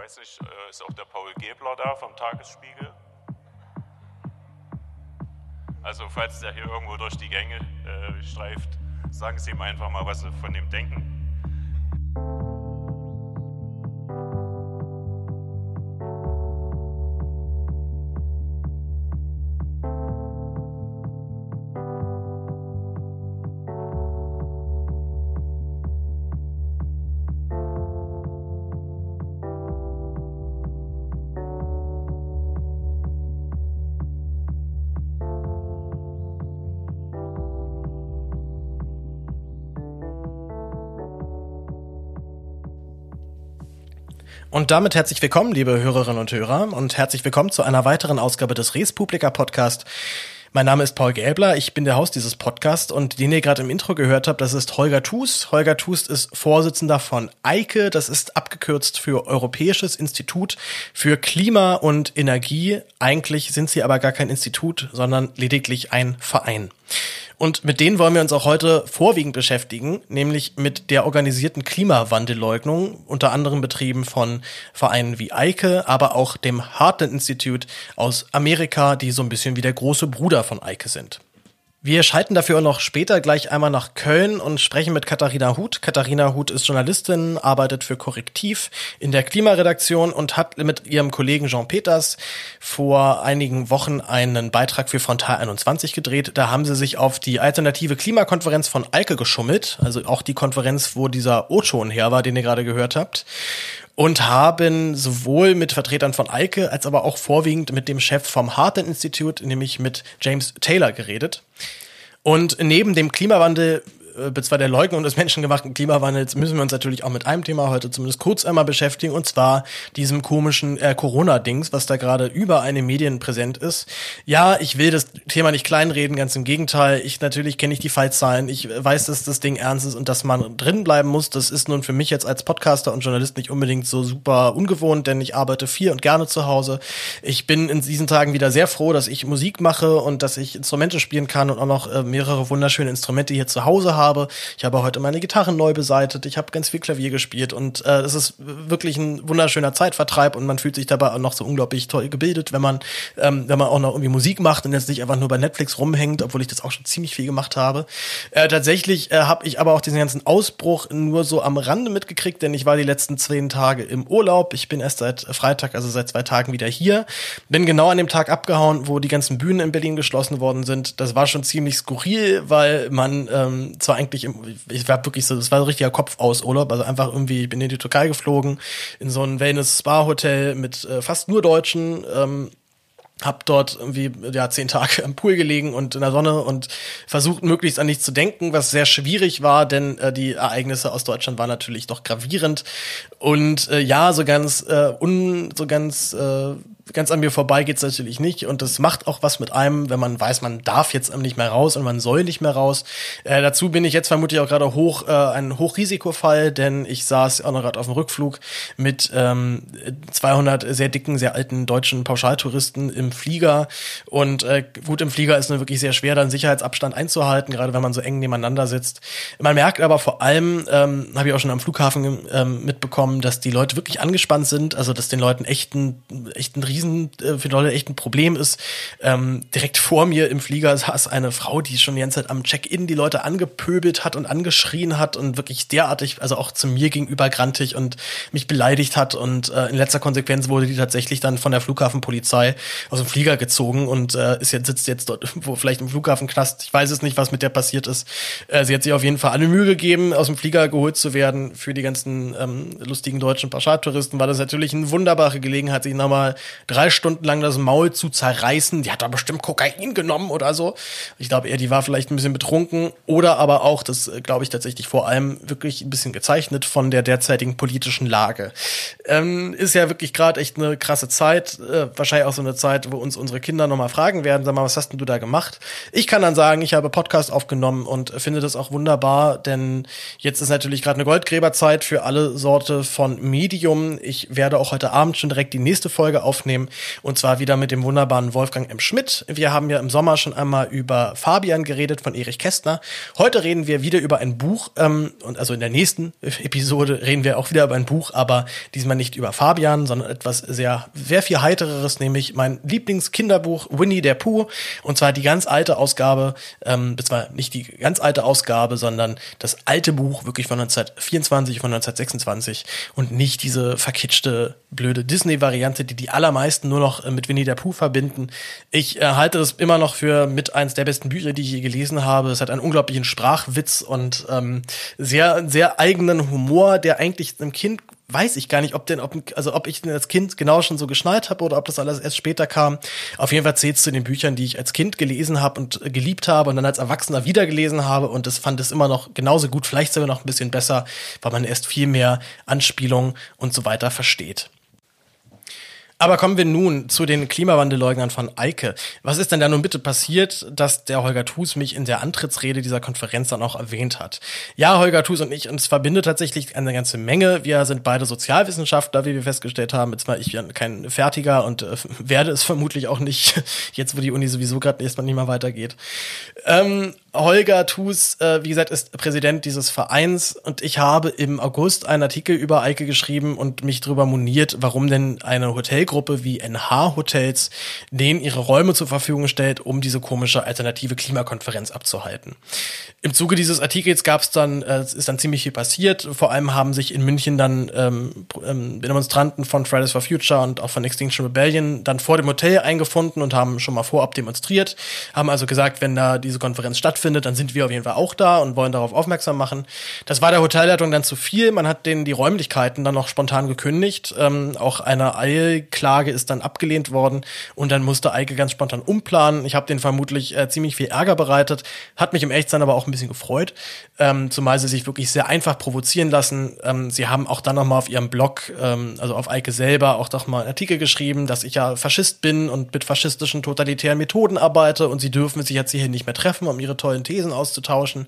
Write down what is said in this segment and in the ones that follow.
weiß nicht, äh, ist auch der Paul Gebler da vom Tagesspiegel? Also falls der hier irgendwo durch die Gänge äh, streift, sagen Sie ihm einfach mal, was Sie von dem denken. Und damit herzlich willkommen, liebe Hörerinnen und Hörer, und herzlich willkommen zu einer weiteren Ausgabe des Res Publica Podcast. Mein Name ist Paul Gäbler, ich bin der Host dieses Podcasts und den ihr gerade im Intro gehört habt, das ist Holger Thus. Holger Thus ist Vorsitzender von EIKE, das ist abgekürzt für Europäisches Institut für Klima und Energie. Eigentlich sind sie aber gar kein Institut, sondern lediglich ein Verein. Und mit denen wollen wir uns auch heute vorwiegend beschäftigen, nämlich mit der organisierten Klimawandelleugnung, unter anderem betrieben von Vereinen wie Eike, aber auch dem Heartland Institute aus Amerika, die so ein bisschen wie der große Bruder von Eike sind. Wir schalten dafür noch später gleich einmal nach Köln und sprechen mit Katharina Huth. Katharina Huth ist Journalistin, arbeitet für Korrektiv in der Klimaredaktion und hat mit ihrem Kollegen Jean Peters vor einigen Wochen einen Beitrag für Frontal 21 gedreht. Da haben sie sich auf die alternative Klimakonferenz von Alke geschummelt, also auch die Konferenz, wo dieser O-Ton her war, den ihr gerade gehört habt und haben sowohl mit Vertretern von Eike als aber auch vorwiegend mit dem Chef vom Heartland Institute, nämlich mit James Taylor geredet. Und neben dem Klimawandel äh, zwar der Leugnung des menschengemachten Klimawandels müssen wir uns natürlich auch mit einem Thema heute zumindest kurz einmal beschäftigen, und zwar diesem komischen äh, Corona-Dings, was da gerade über eine Medien präsent ist. Ja, ich will das Thema nicht kleinreden, ganz im Gegenteil. Ich natürlich kenne ich die Fallzahlen. Ich weiß, dass das Ding ernst ist und dass man drin muss. Das ist nun für mich jetzt als Podcaster und Journalist nicht unbedingt so super ungewohnt, denn ich arbeite viel und gerne zu Hause. Ich bin in diesen Tagen wieder sehr froh, dass ich Musik mache und dass ich Instrumente spielen kann und auch noch äh, mehrere wunderschöne Instrumente hier zu Hause habe habe. Ich habe heute meine Gitarren neu beseitet. Ich habe ganz viel Klavier gespielt und äh, es ist wirklich ein wunderschöner Zeitvertreib und man fühlt sich dabei auch noch so unglaublich toll gebildet, wenn man ähm, wenn man auch noch irgendwie Musik macht und jetzt nicht einfach nur bei Netflix rumhängt, obwohl ich das auch schon ziemlich viel gemacht habe. Äh, tatsächlich äh, habe ich aber auch diesen ganzen Ausbruch nur so am Rande mitgekriegt, denn ich war die letzten zehn Tage im Urlaub. Ich bin erst seit Freitag, also seit zwei Tagen wieder hier. Bin genau an dem Tag abgehauen, wo die ganzen Bühnen in Berlin geschlossen worden sind. Das war schon ziemlich skurril, weil man ähm, zwar eigentlich, ich war wirklich so, das war so ein richtiger Kopf aus Urlaub, also einfach irgendwie, ich bin in die Türkei geflogen, in so ein Wellness-Spa-Hotel mit äh, fast nur Deutschen, ähm, hab dort irgendwie ja zehn Tage am Pool gelegen und in der Sonne und versucht möglichst an nichts zu denken, was sehr schwierig war, denn äh, die Ereignisse aus Deutschland waren natürlich doch gravierend. Und äh, ja so ganz äh, un so ganz äh, ganz an mir vorbei geht's natürlich nicht und das macht auch was mit einem, wenn man weiß, man darf jetzt nicht mehr raus und man soll nicht mehr raus. Äh, dazu bin ich jetzt vermutlich auch gerade hoch äh, ein Hochrisikofall, denn ich saß auch noch gerade auf dem Rückflug mit ähm, 200 sehr dicken, sehr alten deutschen Pauschaltouristen im Flieger und äh, gut im Flieger ist nur wirklich sehr schwer, dann Sicherheitsabstand einzuhalten, gerade wenn man so eng nebeneinander sitzt. Man merkt aber vor allem, ähm, habe ich auch schon am Flughafen ähm, mitbekommen, dass die Leute wirklich angespannt sind, also dass den Leuten echten echten Riesen riesen, äh, für Leute echt ein Problem ist. Ähm, direkt vor mir im Flieger saß eine Frau, die schon die ganze Zeit am Check-in die Leute angepöbelt hat und angeschrien hat und wirklich derartig, also auch zu mir gegenüber grantig und mich beleidigt hat und äh, in letzter Konsequenz wurde die tatsächlich dann von der Flughafenpolizei aus dem Flieger gezogen und äh, ist jetzt sitzt jetzt dort wo vielleicht im Flughafenknast. Ich weiß es nicht, was mit der passiert ist. Äh, sie hat sich auf jeden Fall alle Mühe gegeben, aus dem Flieger geholt zu werden. Für die ganzen ähm, lustigen deutschen Pauschaltouristen war das natürlich eine wunderbare Gelegenheit, sich nochmal drei Stunden lang das Maul zu zerreißen. Die hat da bestimmt Kokain genommen oder so. Ich glaube eher, die war vielleicht ein bisschen betrunken oder aber auch, das äh, glaube ich tatsächlich vor allem wirklich ein bisschen gezeichnet von der derzeitigen politischen Lage. Ähm, ist ja wirklich gerade echt eine krasse Zeit. Äh, wahrscheinlich auch so eine Zeit, wo uns unsere Kinder nochmal fragen werden, sag mal, was hast denn du da gemacht? Ich kann dann sagen, ich habe Podcast aufgenommen und finde das auch wunderbar, denn jetzt ist natürlich gerade eine Goldgräberzeit für alle Sorte von Medium. Ich werde auch heute Abend schon direkt die nächste Folge aufnehmen aufnehmen. Und zwar wieder mit dem wunderbaren Wolfgang M. Schmidt. Wir haben ja im Sommer schon einmal über Fabian geredet von Erich Kästner. Heute reden wir wieder über ein Buch. Ähm, und also in der nächsten Episode reden wir auch wieder über ein Buch, aber diesmal nicht über Fabian, sondern etwas sehr, sehr viel heitereres, nämlich mein Lieblingskinderbuch Winnie der Pooh. Und zwar die ganz alte Ausgabe, ähm, zwar nicht die ganz alte Ausgabe, sondern das alte Buch wirklich von 1924, von 1926 und nicht diese verkitschte, blöde Disney-Variante, die die allermeisten nur noch äh, mit Winnie der Pooh verbinden. Ich äh, halte das immer noch für mit eins der besten Bücher, die ich je gelesen habe. Es hat einen unglaublichen Sprachwitz und ähm, sehr, sehr eigenen Humor, der eigentlich einem Kind weiß ich gar nicht, ob denn, ob, also ob ich den als Kind genau schon so geschnallt habe oder ob das alles erst später kam. Auf jeden Fall zählt es zu den Büchern, die ich als Kind gelesen habe und äh, geliebt habe und dann als Erwachsener wieder gelesen habe und das fand es immer noch genauso gut, vielleicht sogar noch ein bisschen besser, weil man erst viel mehr Anspielungen und so weiter versteht. Aber kommen wir nun zu den Klimawandelleugnern von Eike. Was ist denn da nun bitte passiert, dass der Holger Thus mich in der Antrittsrede dieser Konferenz dann auch erwähnt hat? Ja, Holger Thus und ich, uns verbindet tatsächlich eine ganze Menge. Wir sind beide Sozialwissenschaftler, wie wir festgestellt haben. Jetzt war ich kein Fertiger und äh, werde es vermutlich auch nicht, jetzt wo die Uni sowieso gerade erstmal nicht mehr weitergeht. Ähm, Holger Thus, äh, wie gesagt, ist Präsident dieses Vereins und ich habe im August einen Artikel über Eike geschrieben und mich darüber moniert, warum denn eine Hotelgruppe wie NH Hotels denen ihre Räume zur Verfügung stellt, um diese komische alternative Klimakonferenz abzuhalten. Im Zuge dieses Artikels gab es dann, äh, ist dann ziemlich viel passiert. Vor allem haben sich in München dann ähm, ähm, Demonstranten von Fridays for Future und auch von Extinction Rebellion dann vor dem Hotel eingefunden und haben schon mal vorab demonstriert, haben also gesagt, wenn da diese Konferenz stattfindet, dann sind wir auf jeden Fall auch da und wollen darauf aufmerksam machen. Das war der Hotelleitung dann zu viel. Man hat denen die Räumlichkeiten dann noch spontan gekündigt. Ähm, auch eine Eilklage ist dann abgelehnt worden und dann musste Eike ganz spontan umplanen. Ich habe den vermutlich äh, ziemlich viel Ärger bereitet, hat mich im Echtsein aber auch ein bisschen gefreut, ähm, zumal sie sich wirklich sehr einfach provozieren lassen. Ähm, sie haben auch dann noch mal auf ihrem Blog, ähm, also auf Eike selber, auch doch mal einen Artikel geschrieben, dass ich ja Faschist bin und mit faschistischen totalitären Methoden arbeite und sie dürfen sich jetzt hier nicht mehr treffen, um ihre tollen Thesen auszutauschen.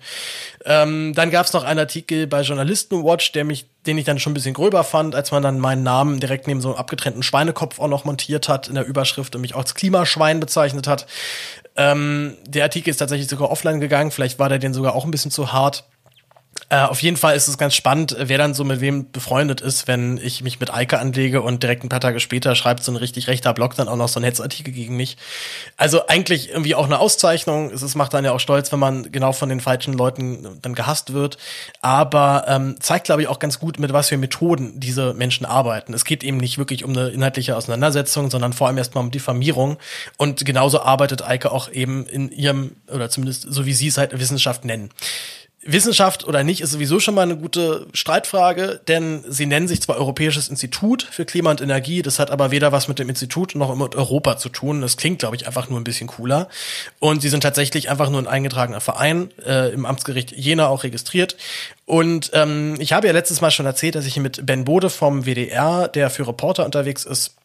Ähm, dann gab es noch einen Artikel bei Journalistenwatch, der mich, den ich dann schon ein bisschen gröber fand, als man dann meinen Namen direkt neben so einem abgetrennten Schweinekopf auch noch montiert hat in der Überschrift und mich auch als Klimaschwein bezeichnet hat. Ähm, der Artikel ist tatsächlich sogar offline gegangen, vielleicht war der den sogar auch ein bisschen zu hart. Äh, auf jeden Fall ist es ganz spannend, wer dann so mit wem befreundet ist, wenn ich mich mit Eike anlege und direkt ein paar Tage später schreibt so ein richtig rechter Blog dann auch noch so ein Hetzartikel gegen mich. Also eigentlich irgendwie auch eine Auszeichnung. Es macht dann ja auch stolz, wenn man genau von den falschen Leuten dann gehasst wird. Aber ähm, zeigt, glaube ich, auch ganz gut, mit was für Methoden diese Menschen arbeiten. Es geht eben nicht wirklich um eine inhaltliche Auseinandersetzung, sondern vor allem erstmal um Diffamierung. Und genauso arbeitet Eike auch eben in ihrem, oder zumindest so wie sie es halt Wissenschaft nennen. Wissenschaft oder nicht ist sowieso schon mal eine gute Streitfrage, denn sie nennen sich zwar Europäisches Institut für Klima und Energie, das hat aber weder was mit dem Institut noch mit Europa zu tun. Das klingt, glaube ich, einfach nur ein bisschen cooler. Und sie sind tatsächlich einfach nur ein eingetragener Verein, äh, im Amtsgericht Jena auch registriert. Und ähm, ich habe ja letztes Mal schon erzählt, dass ich mit Ben Bode vom WDR, der für Reporter unterwegs ist,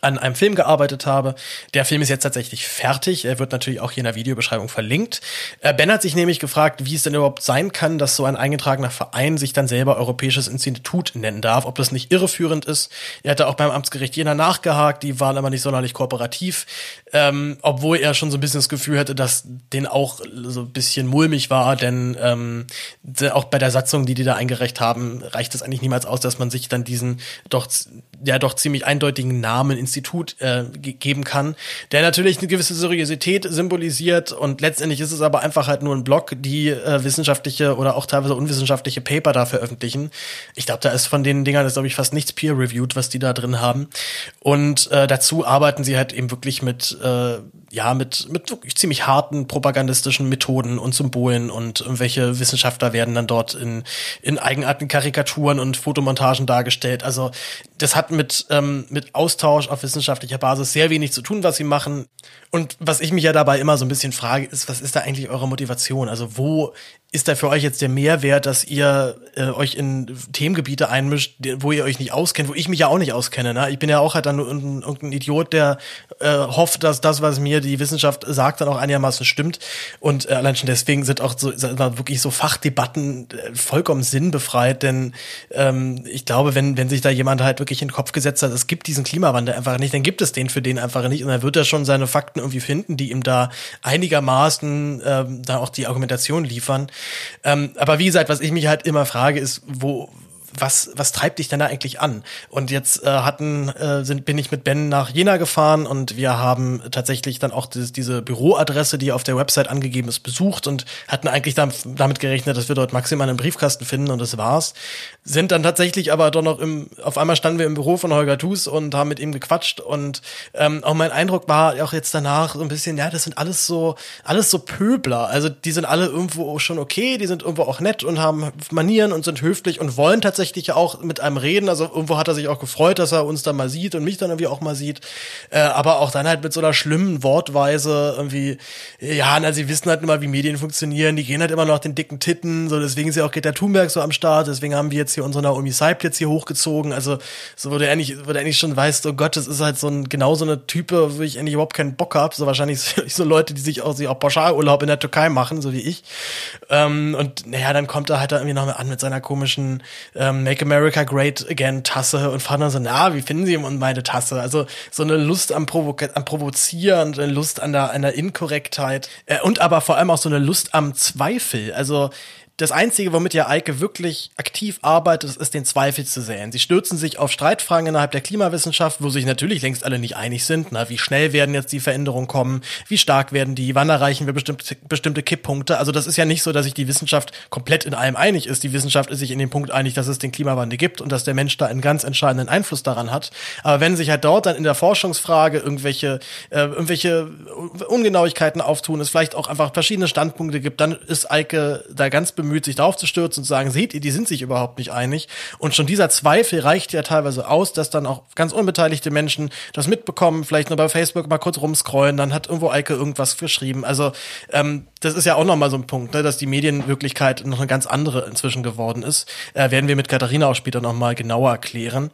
an einem Film gearbeitet habe. Der Film ist jetzt tatsächlich fertig. Er wird natürlich auch hier in der Videobeschreibung verlinkt. Äh, ben hat sich nämlich gefragt, wie es denn überhaupt sein kann, dass so ein eingetragener Verein sich dann selber Europäisches Institut nennen darf, ob das nicht irreführend ist. Er hatte auch beim Amtsgericht Jena nachgehakt, die waren aber nicht sonderlich kooperativ, ähm, obwohl er schon so ein bisschen das Gefühl hatte, dass den auch so ein bisschen mulmig war, denn ähm, auch bei der Satzung, die die da eingereicht haben, reicht es eigentlich niemals aus, dass man sich dann diesen doch ja doch ziemlich eindeutigen Namen Institut äh, geben kann, der natürlich eine gewisse Seriosität symbolisiert und letztendlich ist es aber einfach halt nur ein Blog, die äh, wissenschaftliche oder auch teilweise unwissenschaftliche Paper da veröffentlichen. Ich glaube, da ist von den Dingern ist glaube ich fast nichts peer-reviewed, was die da drin haben. Und äh, dazu arbeiten sie halt eben wirklich mit äh, ja, mit, mit wirklich ziemlich harten propagandistischen Methoden und Symbolen und irgendwelche Wissenschaftler werden dann dort in, in eigenartigen Karikaturen und Fotomontagen dargestellt. Also das hat mit, ähm, mit Austausch auf wissenschaftlicher Basis sehr wenig zu tun, was sie machen. Und was ich mich ja dabei immer so ein bisschen frage, ist, was ist da eigentlich eure Motivation? Also wo ist da für euch jetzt der Mehrwert, dass ihr äh, euch in Themengebiete einmischt, wo ihr euch nicht auskennt, wo ich mich ja auch nicht auskenne? Ne? Ich bin ja auch halt dann irgendein Idiot, der äh, hofft, dass das, was mir die Wissenschaft sagt, dann auch einigermaßen stimmt. Und äh, allein schon deswegen sind auch so mal, wirklich so Fachdebatten äh, vollkommen sinnbefreit, denn ähm, ich glaube, wenn wenn sich da jemand halt wirklich in Kopf gesetzt hat, es gibt diesen Klimawandel einfach nicht, dann gibt es den für den einfach nicht und dann wird er schon seine Fakten irgendwie finden, die ihm da einigermaßen ähm, da auch die Argumentation liefern. Ähm, aber wie gesagt, was ich mich halt immer frage, ist, wo was, was treibt dich denn da eigentlich an? Und jetzt äh, hatten, äh, sind, bin ich mit Ben nach Jena gefahren und wir haben tatsächlich dann auch dieses, diese Büroadresse, die auf der Website angegeben ist, besucht und hatten eigentlich dann, damit gerechnet, dass wir dort maximal einen Briefkasten finden und das war's. Sind dann tatsächlich aber doch noch im, auf einmal standen wir im Büro von Holger Thus und haben mit ihm gequatscht und ähm, auch mein Eindruck war auch jetzt danach so ein bisschen, ja, das sind alles so, alles so Pöbler. Also die sind alle irgendwo schon okay, die sind irgendwo auch nett und haben Manieren und sind höflich und wollen tatsächlich tatsächlich auch mit einem reden. Also irgendwo hat er sich auch gefreut, dass er uns dann mal sieht und mich dann irgendwie auch mal sieht. Äh, aber auch dann halt mit so einer schlimmen Wortweise irgendwie, ja, na, sie wissen halt immer, wie Medien funktionieren. Die gehen halt immer noch den dicken Titten. So, deswegen ist ja auch Greta Thunberg so am Start. Deswegen haben wir jetzt hier unsere Naomi Seib jetzt hier hochgezogen. Also, so, wo du eigentlich, wo du eigentlich schon weißt, oh Gott, das ist halt so ein, genau so eine Type, wo ich eigentlich überhaupt keinen Bock hab. So wahrscheinlich so, so Leute, die sich auch, sich auch Pauschalurlaub in der Türkei machen, so wie ich. Ähm, und naja, dann kommt er halt da irgendwie noch mal an mit seiner komischen, ähm, ähm, Make America Great Again Tasse und fand dann so, na, wie finden Sie meine Tasse? Also so eine Lust am, Provo am Provozieren, eine Lust an der, an der Inkorrektheit äh, und aber vor allem auch so eine Lust am Zweifel. Also das Einzige, womit ja Eike wirklich aktiv arbeitet, ist den Zweifel zu säen. Sie stürzen sich auf Streitfragen innerhalb der Klimawissenschaft, wo sich natürlich längst alle nicht einig sind. Na, wie schnell werden jetzt die Veränderungen kommen? Wie stark werden die? Wann erreichen wir bestimmte, bestimmte Kipppunkte? Also das ist ja nicht so, dass sich die Wissenschaft komplett in allem einig ist. Die Wissenschaft ist sich in dem Punkt einig, dass es den Klimawandel gibt und dass der Mensch da einen ganz entscheidenden Einfluss daran hat. Aber wenn sich halt dort dann in der Forschungsfrage irgendwelche, äh, irgendwelche Ungenauigkeiten auftun, es vielleicht auch einfach verschiedene Standpunkte gibt, dann ist Eike da ganz bemüht, sich darauf zu stürzen und zu sagen, seht ihr, die sind sich überhaupt nicht einig. Und schon dieser Zweifel reicht ja teilweise aus, dass dann auch ganz unbeteiligte Menschen das mitbekommen, vielleicht nur bei Facebook mal kurz rumscrollen, dann hat irgendwo Eike irgendwas geschrieben. Also ähm, das ist ja auch nochmal so ein Punkt, ne, dass die Medienwirklichkeit noch eine ganz andere inzwischen geworden ist. Äh, werden wir mit Katharina auch später nochmal genauer erklären.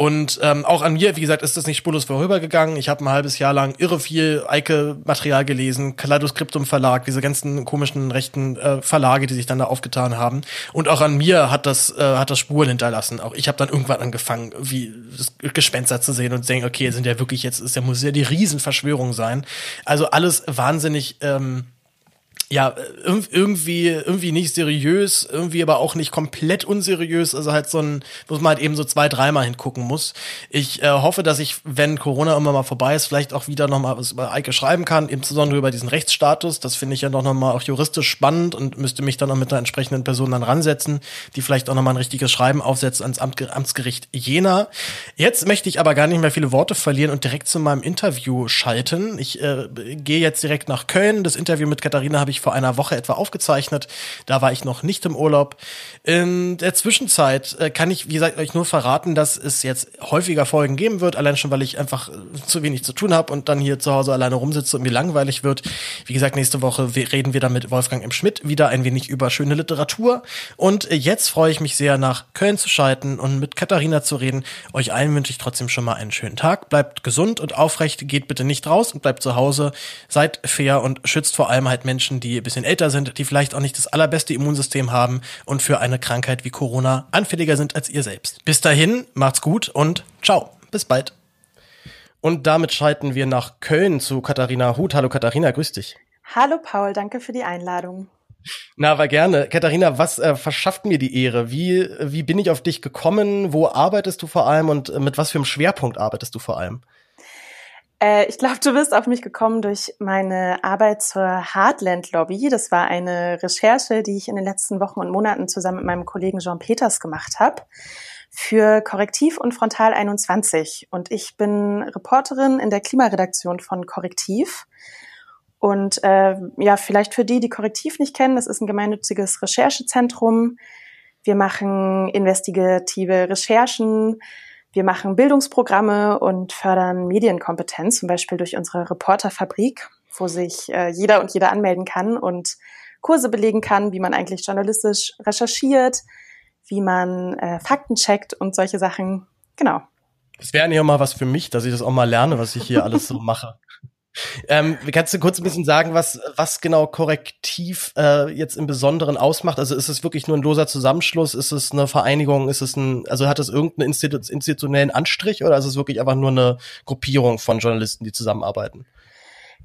Und ähm, auch an mir, wie gesagt, ist das nicht spurlos vorübergegangen. Ich habe ein halbes Jahr lang irre viel Eike-Material gelesen, Kaleidoskriptum Verlag, diese ganzen komischen rechten äh, Verlage, die sich dann da aufgetan haben. Und auch an mir hat das äh, hat das Spuren hinterlassen. Auch ich habe dann irgendwann angefangen, wie das Gespenster zu sehen und zu denken, okay, sind ja wirklich jetzt ist ja muss ja die Riesenverschwörung sein. Also alles wahnsinnig ähm, ja, irgendwie, irgendwie nicht seriös, irgendwie aber auch nicht komplett unseriös. Also halt so ein, wo man halt eben so zwei, dreimal hingucken muss. Ich äh, hoffe, dass ich, wenn Corona immer mal vorbei ist, vielleicht auch wieder nochmal was über Eike schreiben kann, insbesondere über diesen Rechtsstatus. Das finde ich ja noch mal auch juristisch spannend und müsste mich dann auch mit einer entsprechenden Person dann ransetzen, die vielleicht auch nochmal ein richtiges Schreiben aufsetzt ans Amt, Amtsgericht Jena. Jetzt möchte ich aber gar nicht mehr viele Worte verlieren und direkt zu meinem Interview schalten. Ich äh, gehe jetzt direkt nach Köln. Das Interview mit Katharina habe ich vor einer Woche etwa aufgezeichnet. Da war ich noch nicht im Urlaub. In der Zwischenzeit äh, kann ich, wie gesagt, euch nur verraten, dass es jetzt häufiger Folgen geben wird, allein schon, weil ich einfach äh, zu wenig zu tun habe und dann hier zu Hause alleine rumsitze und mir langweilig wird. Wie gesagt, nächste Woche reden wir dann mit Wolfgang M. Schmidt wieder ein wenig über schöne Literatur. Und äh, jetzt freue ich mich sehr, nach Köln zu schalten und mit Katharina zu reden. Euch allen wünsche ich trotzdem schon mal einen schönen Tag. Bleibt gesund und aufrecht, geht bitte nicht raus und bleibt zu Hause. Seid fair und schützt vor allem halt Menschen, die ein bisschen älter sind, die vielleicht auch nicht das allerbeste Immunsystem haben und für eine Krankheit wie Corona anfälliger sind als ihr selbst. Bis dahin, macht's gut und ciao. Bis bald. Und damit schalten wir nach Köln zu Katharina Huth. Hallo Katharina, grüß dich. Hallo Paul, danke für die Einladung. Na, aber gerne. Katharina, was äh, verschafft mir die Ehre? Wie, wie bin ich auf dich gekommen? Wo arbeitest du vor allem und mit was für einem Schwerpunkt arbeitest du vor allem? Äh, ich glaube, du bist auf mich gekommen durch meine Arbeit zur Heartland Lobby. Das war eine Recherche, die ich in den letzten Wochen und Monaten zusammen mit meinem Kollegen Jean Peters gemacht habe für Korrektiv und Frontal 21. Und ich bin Reporterin in der Klimaredaktion von Korrektiv. Und äh, ja, vielleicht für die, die Korrektiv nicht kennen, das ist ein gemeinnütziges Recherchezentrum. Wir machen investigative Recherchen, wir machen Bildungsprogramme und fördern Medienkompetenz, zum Beispiel durch unsere Reporterfabrik, wo sich äh, jeder und jede anmelden kann und Kurse belegen kann, wie man eigentlich journalistisch recherchiert, wie man äh, Fakten checkt und solche Sachen. Genau. Das wäre eigentlich auch mal was für mich, dass ich das auch mal lerne, was ich hier alles so mache. Ähm, kannst du kurz ein bisschen sagen, was, was genau Korrektiv äh, jetzt im Besonderen ausmacht? Also ist es wirklich nur ein loser Zusammenschluss? Ist es eine Vereinigung? Ist es ein, also hat es irgendeinen Institu institutionellen Anstrich oder ist es wirklich einfach nur eine Gruppierung von Journalisten, die zusammenarbeiten?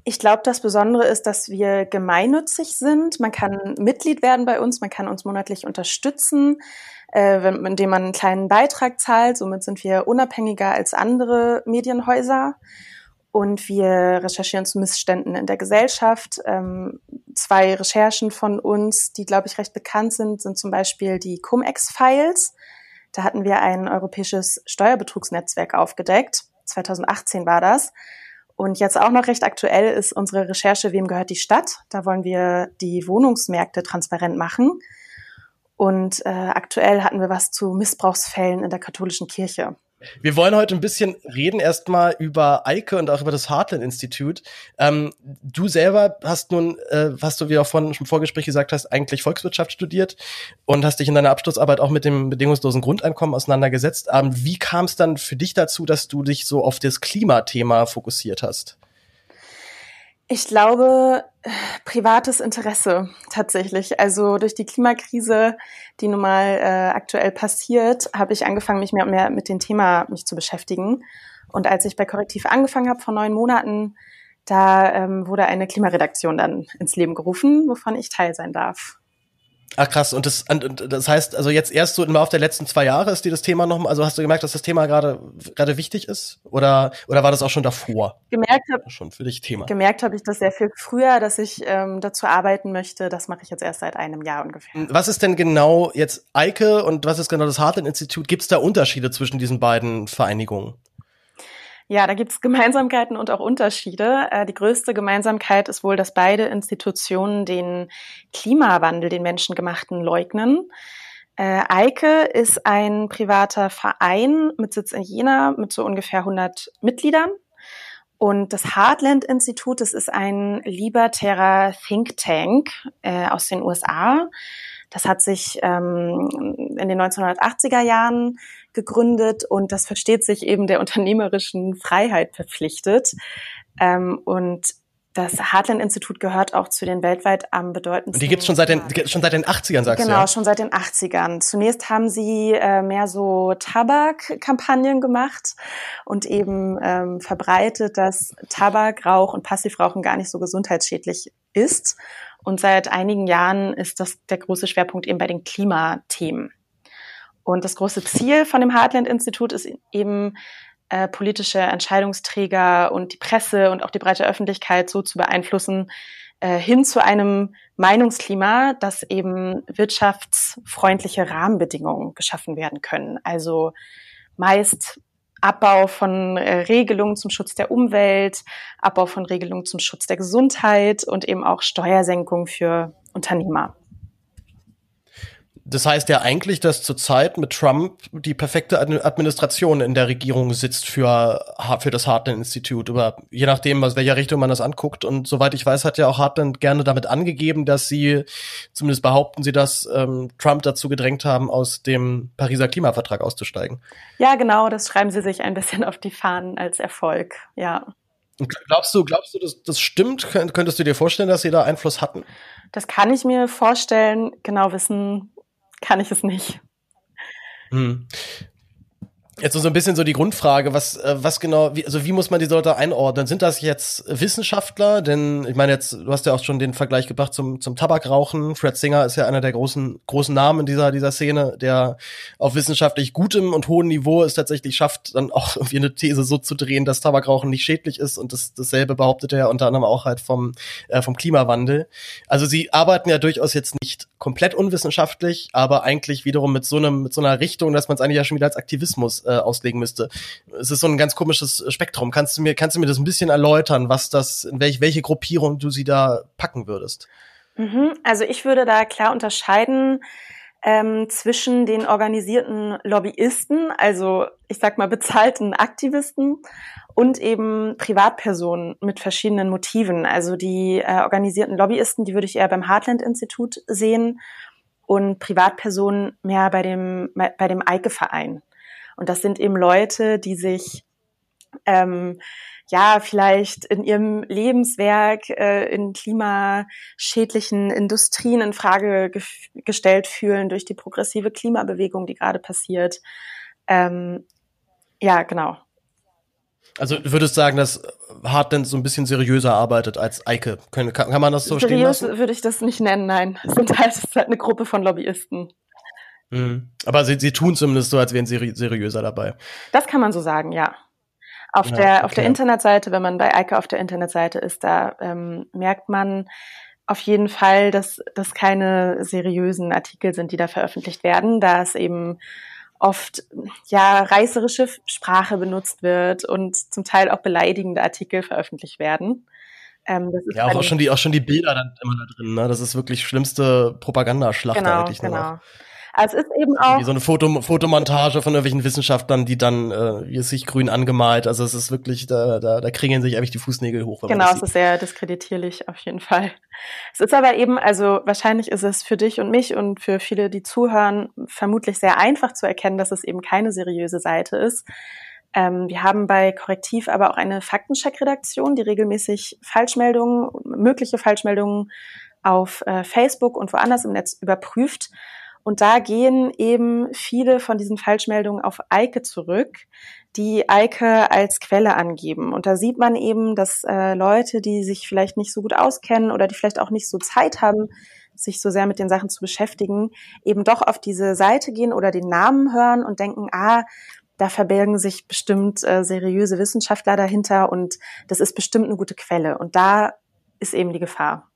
Ich glaube, das Besondere ist, dass wir gemeinnützig sind. Man kann Mitglied werden bei uns, man kann uns monatlich unterstützen, äh, wenn, indem man einen kleinen Beitrag zahlt. Somit sind wir unabhängiger als andere Medienhäuser. Und wir recherchieren zu Missständen in der Gesellschaft. Ähm, zwei Recherchen von uns, die, glaube ich, recht bekannt sind, sind zum Beispiel die Cum-Ex-Files. Da hatten wir ein europäisches Steuerbetrugsnetzwerk aufgedeckt. 2018 war das. Und jetzt auch noch recht aktuell ist unsere Recherche Wem gehört die Stadt? Da wollen wir die Wohnungsmärkte transparent machen. Und äh, aktuell hatten wir was zu Missbrauchsfällen in der katholischen Kirche. Wir wollen heute ein bisschen reden erstmal über Eike und auch über das Heartland Institut. Ähm, du selber hast nun, äh, hast du wie auch vorhin im Vorgespräch gesagt hast, eigentlich Volkswirtschaft studiert und hast dich in deiner Abschlussarbeit auch mit dem bedingungslosen Grundeinkommen auseinandergesetzt. Ähm, wie kam es dann für dich dazu, dass du dich so auf das Klimathema fokussiert hast? Ich glaube, privates Interesse tatsächlich. Also durch die Klimakrise, die nun mal äh, aktuell passiert, habe ich angefangen, mich mehr und mehr mit dem Thema mich zu beschäftigen. Und als ich bei Korrektiv angefangen habe vor neun Monaten, da ähm, wurde eine Klimaredaktion dann ins Leben gerufen, wovon ich Teil sein darf. Ach krass, und das, und das heißt, also jetzt erst so im Laufe der letzten zwei Jahre ist dir das Thema noch, also hast du gemerkt, dass das Thema gerade gerade wichtig ist? Oder, oder war das auch schon davor? Gemerkt habe schon für dich Thema. Gemerkt habe ich das sehr viel früher, dass ich ähm, dazu arbeiten möchte. Das mache ich jetzt erst seit einem Jahr ungefähr. Was ist denn genau jetzt Eike und was ist genau das Heartland-Institut? Gibt es da Unterschiede zwischen diesen beiden Vereinigungen? Ja, da gibt es Gemeinsamkeiten und auch Unterschiede. Äh, die größte Gemeinsamkeit ist wohl, dass beide Institutionen den Klimawandel, den menschengemachten, leugnen. Äh, Eike ist ein privater Verein mit Sitz in Jena mit so ungefähr 100 Mitgliedern. Und das Heartland Institut, das ist ein libertärer Think Tank äh, aus den USA. Das hat sich ähm, in den 1980er Jahren gegründet und das versteht sich eben der unternehmerischen Freiheit verpflichtet. Ähm, und das Heartland-Institut gehört auch zu den weltweit am bedeutendsten. Und die gibt's schon seit den schon seit den 80ern, sagst genau, du? Genau, schon seit den 80ern. Zunächst haben sie äh, mehr so Tabakkampagnen gemacht und eben ähm, verbreitet, dass Tabak, Rauch und Passivrauchen gar nicht so gesundheitsschädlich ist. Und seit einigen Jahren ist das der große Schwerpunkt eben bei den Klimathemen. Und das große Ziel von dem Heartland-Institut ist eben, äh, politische Entscheidungsträger und die Presse und auch die breite Öffentlichkeit so zu beeinflussen, äh, hin zu einem Meinungsklima, dass eben wirtschaftsfreundliche Rahmenbedingungen geschaffen werden können. Also meist Abbau von äh, Regelungen zum Schutz der Umwelt, Abbau von Regelungen zum Schutz der Gesundheit und eben auch Steuersenkung für Unternehmer. Das heißt ja eigentlich, dass zurzeit mit Trump die perfekte Administration in der Regierung sitzt für, für das Heartland-Institut. Aber je nachdem, aus welcher Richtung man das anguckt. Und soweit ich weiß, hat ja auch Heartland gerne damit angegeben, dass sie, zumindest behaupten sie das, ähm, Trump dazu gedrängt haben, aus dem Pariser Klimavertrag auszusteigen. Ja, genau, das schreiben sie sich ein bisschen auf die Fahnen als Erfolg, ja. Glaubst du, glaubst du, das, das stimmt? Könntest du dir vorstellen, dass sie da Einfluss hatten? Das kann ich mir vorstellen. Genau wissen kann ich es nicht. Hm. Jetzt so ein bisschen so die Grundfrage, was, äh, was genau, wie, also wie muss man die Leute einordnen? Sind das jetzt Wissenschaftler? Denn ich meine jetzt, du hast ja auch schon den Vergleich gebracht zum, zum Tabakrauchen. Fred Singer ist ja einer der großen, großen Namen in dieser, dieser Szene, der auf wissenschaftlich gutem und hohem Niveau es tatsächlich schafft, dann auch irgendwie eine These so zu drehen, dass Tabakrauchen nicht schädlich ist und das, dasselbe behauptet er unter anderem auch halt vom, äh, vom Klimawandel. Also sie arbeiten ja durchaus jetzt nicht komplett unwissenschaftlich, aber eigentlich wiederum mit so einem, mit so einer Richtung, dass man es eigentlich ja schon wieder als Aktivismus äh, auslegen müsste. Es ist so ein ganz komisches Spektrum. Kannst du mir, kannst du mir das ein bisschen erläutern, was das, in welch, welche Gruppierung du sie da packen würdest? Mhm. Also ich würde da klar unterscheiden ähm, zwischen den organisierten Lobbyisten, also ich sag mal bezahlten Aktivisten und eben Privatpersonen mit verschiedenen Motiven. Also die äh, organisierten Lobbyisten, die würde ich eher beim Heartland-Institut sehen und Privatpersonen mehr bei dem, bei dem Eike-Verein. Und das sind eben Leute, die sich ähm, ja, vielleicht in ihrem Lebenswerk äh, in klimaschädlichen Industrien in Frage ge gestellt fühlen durch die progressive Klimabewegung, die gerade passiert. Ähm, ja, genau. Also du würdest sagen, dass Heartland so ein bisschen seriöser arbeitet als Eike. Kann, kann man das so Seriös stehen lassen? würde ich das nicht nennen, nein. Es sind halt, es ist halt eine Gruppe von Lobbyisten. Mhm. Aber sie, sie tun zumindest so, als wären sie seriöser dabei. Das kann man so sagen, ja. Auf, Ja, der, okay. auf der Internetseite, wenn man bei Eike auf der Internetseite ist, da ähm, merkt man auf jeden Fall, dass das keine seriösen Artikel sind, die da veröffentlicht werden, da es eben oft ja reißerische Sprache benutzt wird und zum Teil auch beleidigende Artikel veröffentlicht werden. Ähm, Ja, auch, schon die, auch schon die Bilder dann immer da drin, ne? Das ist wirklich schlimmste Propagandaschlacht genau, eigentlich nur noch. Also es ist eben auch Wie so eine Foto, Fotomontage von irgendwelchen Wissenschaftlern, die dann, äh, sich grün angemalt. Also es ist wirklich, da, da, da kriegen sich eigentlich die Fußnägel hoch. Genau, es ist sehr diskreditierlich auf jeden Fall. Es ist aber eben, also wahrscheinlich ist es für dich und mich und für viele, die zuhören, vermutlich sehr einfach zu erkennen, dass es eben keine seriöse Seite ist. Ähm, wir haben bei Korrektiv aber auch eine Faktencheck-Redaktion, die regelmäßig Falschmeldungen, mögliche Falschmeldungen auf äh, Facebook und woanders im Netz überprüft. Und da gehen eben viele von diesen Falschmeldungen auf Eike zurück, die Eike als Quelle angeben. Und da sieht man eben, dass äh, Leute, die sich vielleicht nicht so gut auskennen oder die vielleicht auch nicht so Zeit haben, sich so sehr mit den Sachen zu beschäftigen, eben doch auf diese Seite gehen oder den Namen hören und denken, ah, da verbergen sich bestimmt äh, seriöse Wissenschaftler dahinter und das ist bestimmt eine gute Quelle. Und da ist eben die Gefahr.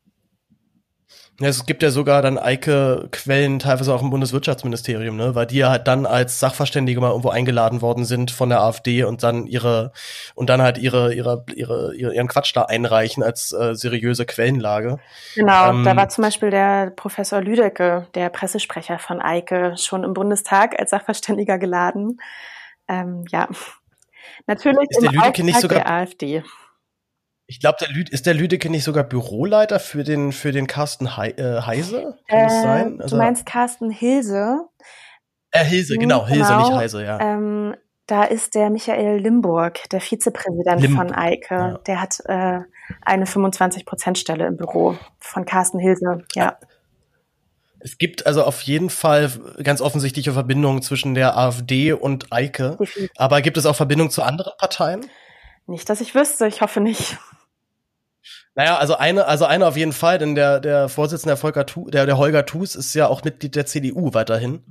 Es gibt ja sogar dann Eike-Quellen teilweise auch im Bundeswirtschaftsministerium, ne? Weil die ja halt dann als Sachverständige mal irgendwo eingeladen worden sind von der AfD und dann ihre und dann halt ihre ihre ihre, ihre ihren Quatsch da einreichen als äh, seriöse Quellenlage. Genau, Ähm, da war zum Beispiel der Professor Lüdecke, der Pressesprecher von Eike, schon im Bundestag als Sachverständiger geladen. Ähm, ja, natürlich Ist der im Lüdecke nicht Auftrag sogar- der AfD. Ich glaube, der Lüd ist der Lüdecke nicht sogar Büroleiter für den für den Carsten Hei, äh, Heise? Kann das Äh, sein? du meinst Carsten Hilse? äh, Hilse, Mhm, genau, Hilse, genau. nicht Heise, ja. Ähm, da ist der Michael Limburg, der Vizepräsident Limb- von Eike. ja. Der hat äh, eine 25-Prozent-Stelle im Büro von Carsten Hilse. Ja. Es gibt also auf jeden Fall ganz offensichtliche Verbindungen zwischen der AfD und Eike. Aber gibt es auch Verbindungen zu anderen Parteien? Nicht, dass ich wüsste, ich hoffe nicht. Naja, also eine, also eine auf jeden Fall, denn der, der Vorsitzende der, Volker tu, der, der Holger Thus ist ja auch Mitglied der CDU weiterhin.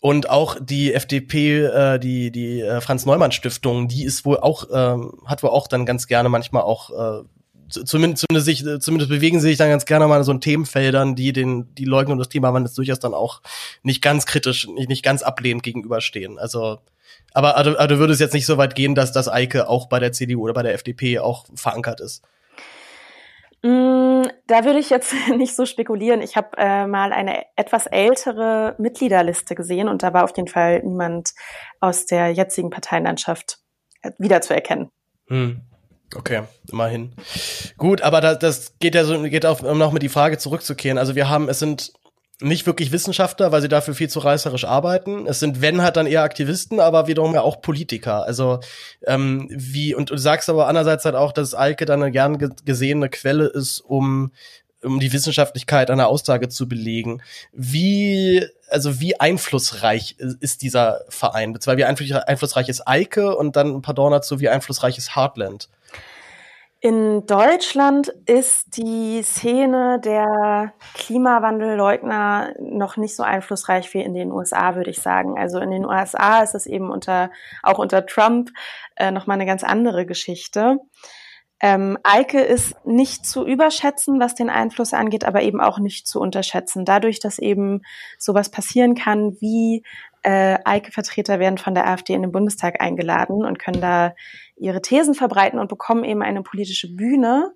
Und auch die FDP, äh, die, die äh, Franz-Neumann-Stiftung, die ist wohl auch, ähm, hat wohl auch dann ganz gerne manchmal auch, äh, zumindest, zumindest, sich, zumindest bewegen sie sich dann ganz gerne mal in so in Themenfeldern, die den, die Leugnung des Klimawandels durchaus dann auch nicht ganz kritisch, nicht, nicht ganz ablehnend gegenüberstehen. Also, aber, aber, aber du würdest jetzt nicht so weit gehen, dass das Eike auch bei der CDU oder bei der FDP auch verankert ist. Mm, Da würde ich jetzt nicht so spekulieren. Ich habe äh, mal eine etwas ältere Mitgliederliste gesehen und da war auf jeden Fall niemand aus der jetzigen Parteienlandschaft äh, wiederzuerkennen. Hm. Okay, immerhin. Gut, aber das, das geht ja so, geht auf, um noch mit die Frage zurückzukehren. Also wir haben, es sind nicht wirklich Wissenschaftler, weil sie dafür viel zu reißerisch arbeiten. Es sind, wenn halt dann eher Aktivisten, aber wiederum ja auch Politiker. Also ähm, wie, und du sagst aber andererseits halt auch, dass Alke dann eine gern ge- gesehene Quelle ist, um um die Wissenschaftlichkeit einer Aussage zu belegen. Wie, also wie einflussreich ist dieser Verein? Beziehungsweise wie einfluss- einflussreich ist Eike und dann ein Pardon dazu, wie einflussreich ist Heartland? In Deutschland ist die Szene der Klimawandelleugner noch nicht so einflussreich wie in den USA, würde ich sagen. Also in den USA ist es eben unter, auch unter Trump äh, nochmal eine ganz andere Geschichte. Ähm, Eike ist nicht zu überschätzen, was den Einfluss angeht, aber eben auch nicht zu unterschätzen. Dadurch, dass eben sowas passieren kann, wie äh, Eike-Vertreter werden von der AfD in den Bundestag eingeladen und können da ihre Thesen verbreiten und bekommen eben eine politische Bühne.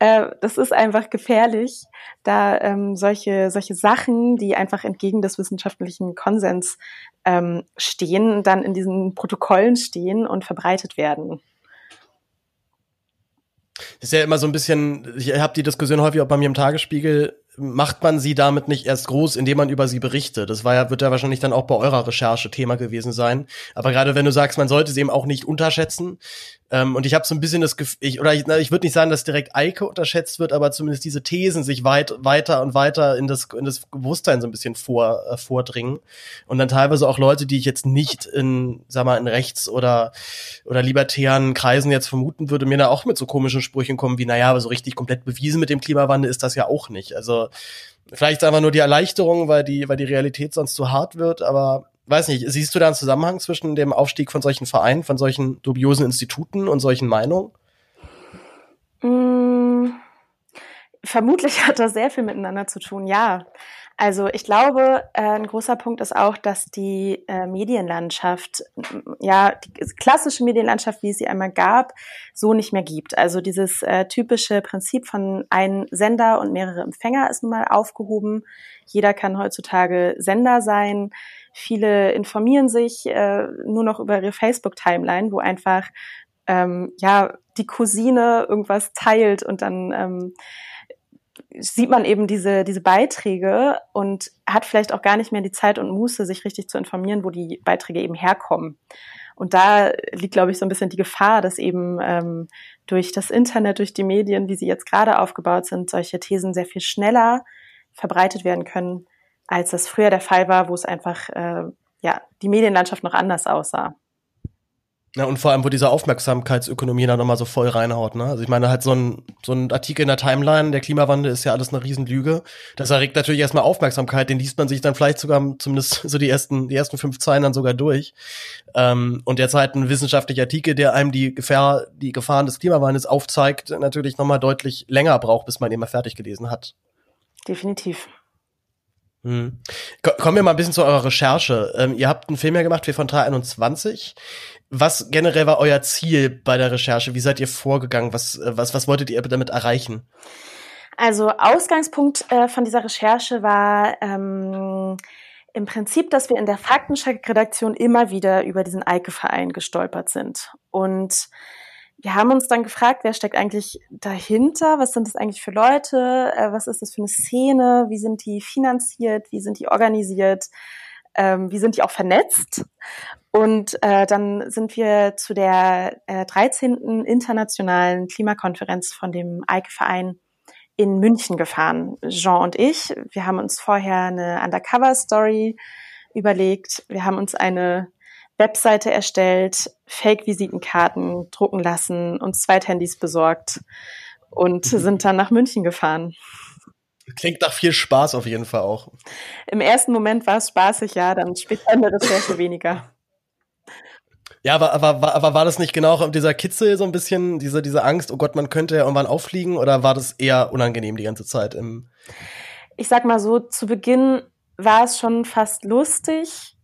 Äh, das ist einfach gefährlich, da ähm, solche, solche Sachen, die einfach entgegen des wissenschaftlichen Konsens ähm, stehen, dann in diesen Protokollen stehen und verbreitet werden. Das ist ja immer so ein bisschen, ich habe die Diskussion häufig auch bei mir im Tagesspiegel macht man sie damit nicht erst groß, indem man über sie berichtet? Das war ja, wird ja wahrscheinlich dann auch bei eurer Recherche Thema gewesen sein. Aber gerade wenn du sagst, man sollte sie eben auch nicht unterschätzen, ähm, und ich habe so ein bisschen das Gefühl, ich, oder ich, ich würde nicht sagen, dass direkt Eike unterschätzt wird, aber zumindest diese Thesen sich weit, weiter und weiter in das, in das Bewusstsein so ein bisschen vor, äh, vordringen. Und dann teilweise auch Leute, die ich jetzt nicht in, sag mal, in rechts- oder, oder libertären Kreisen jetzt vermuten würde, mir da auch mit so komischen Sprüchen kommen wie, naja, aber so richtig komplett bewiesen mit dem Klimawandel ist das ja auch nicht. Also, vielleicht einfach nur die Erleichterung, weil die, weil die Realität sonst zu hart wird, aber weiß nicht, siehst du da einen Zusammenhang zwischen dem Aufstieg von solchen Vereinen, von solchen dubiosen Instituten und solchen Meinungen? Mm, vermutlich hat das sehr viel miteinander zu tun, ja. Also ich glaube, äh, ein großer Punkt ist auch, dass die äh, Medienlandschaft, ja, die klassische Medienlandschaft, wie es sie einmal gab, so nicht mehr gibt. Also dieses äh, typische Prinzip von ein Sender und mehrere Empfänger ist nun mal aufgehoben. Jeder kann heutzutage Sender sein. Viele informieren sich äh, nur noch über ihre Facebook-Timeline, wo einfach ähm, ja die Cousine irgendwas teilt und dann ähm, sieht man eben diese, diese Beiträge und hat vielleicht auch gar nicht mehr die Zeit und Muße, sich richtig zu informieren, wo die Beiträge eben herkommen. Und da liegt, glaube ich, so ein bisschen die Gefahr, dass eben ähm, durch das Internet, durch die Medien, wie sie jetzt gerade aufgebaut sind, solche Thesen sehr viel schneller verbreitet werden können, als das früher der Fall war, wo es einfach äh, ja die Medienlandschaft noch anders aussah. Ja, und vor allem, wo diese Aufmerksamkeitsökonomie dann nochmal so voll reinhaut, ne? Also ich meine, halt so ein, so ein Artikel in der Timeline, der Klimawandel ist ja alles eine Riesenlüge. Das erregt natürlich erstmal Aufmerksamkeit, den liest man sich dann vielleicht sogar zumindest so die ersten, die ersten fünf Zeilen dann sogar durch. Ähm, und jetzt halt ein wissenschaftlicher Artikel, der einem die Gefahr, die Gefahren des Klimawandels aufzeigt, natürlich nochmal deutlich länger braucht, bis man ihn mal fertig gelesen hat. Definitiv. Hm. Kommen wir mal ein bisschen zu eurer Recherche. Ähm, ihr habt einen Film ja gemacht, V 321. Was generell war euer Ziel bei der Recherche? Wie seid ihr vorgegangen? Was, äh, was, was wolltet ihr damit erreichen? Also Ausgangspunkt äh, von dieser Recherche war ähm, im Prinzip, dass wir in der Faktencheck-Redaktion immer wieder über diesen Eike-Verein gestolpert sind. Und wir haben uns dann gefragt, wer steckt eigentlich dahinter? Was sind das eigentlich für Leute? Äh, was ist das für eine Szene? Wie sind die finanziert? Wie sind die organisiert? Ähm, wie sind die auch vernetzt? Und äh, dann sind wir zu der äh, 13. internationalen Klimakonferenz von dem EIKE-Verein in München gefahren. Jean und ich, wir haben uns vorher eine Undercover-Story überlegt. Wir haben uns eine Webseite erstellt, Fake-Visitenkarten drucken lassen, uns Zweithandys besorgt und mhm. sind dann nach München gefahren. Klingt nach viel Spaß auf jeden Fall auch. Im ersten Moment war es spaßig, ja, dann später in der Recherche weniger. Ja, aber, aber, aber war das nicht genau dieser Kitzel so ein bisschen, diese, diese Angst, oh Gott, man könnte ja irgendwann auffliegen oder war das eher unangenehm die ganze Zeit im Ich sag mal so, zu Beginn war es schon fast lustig,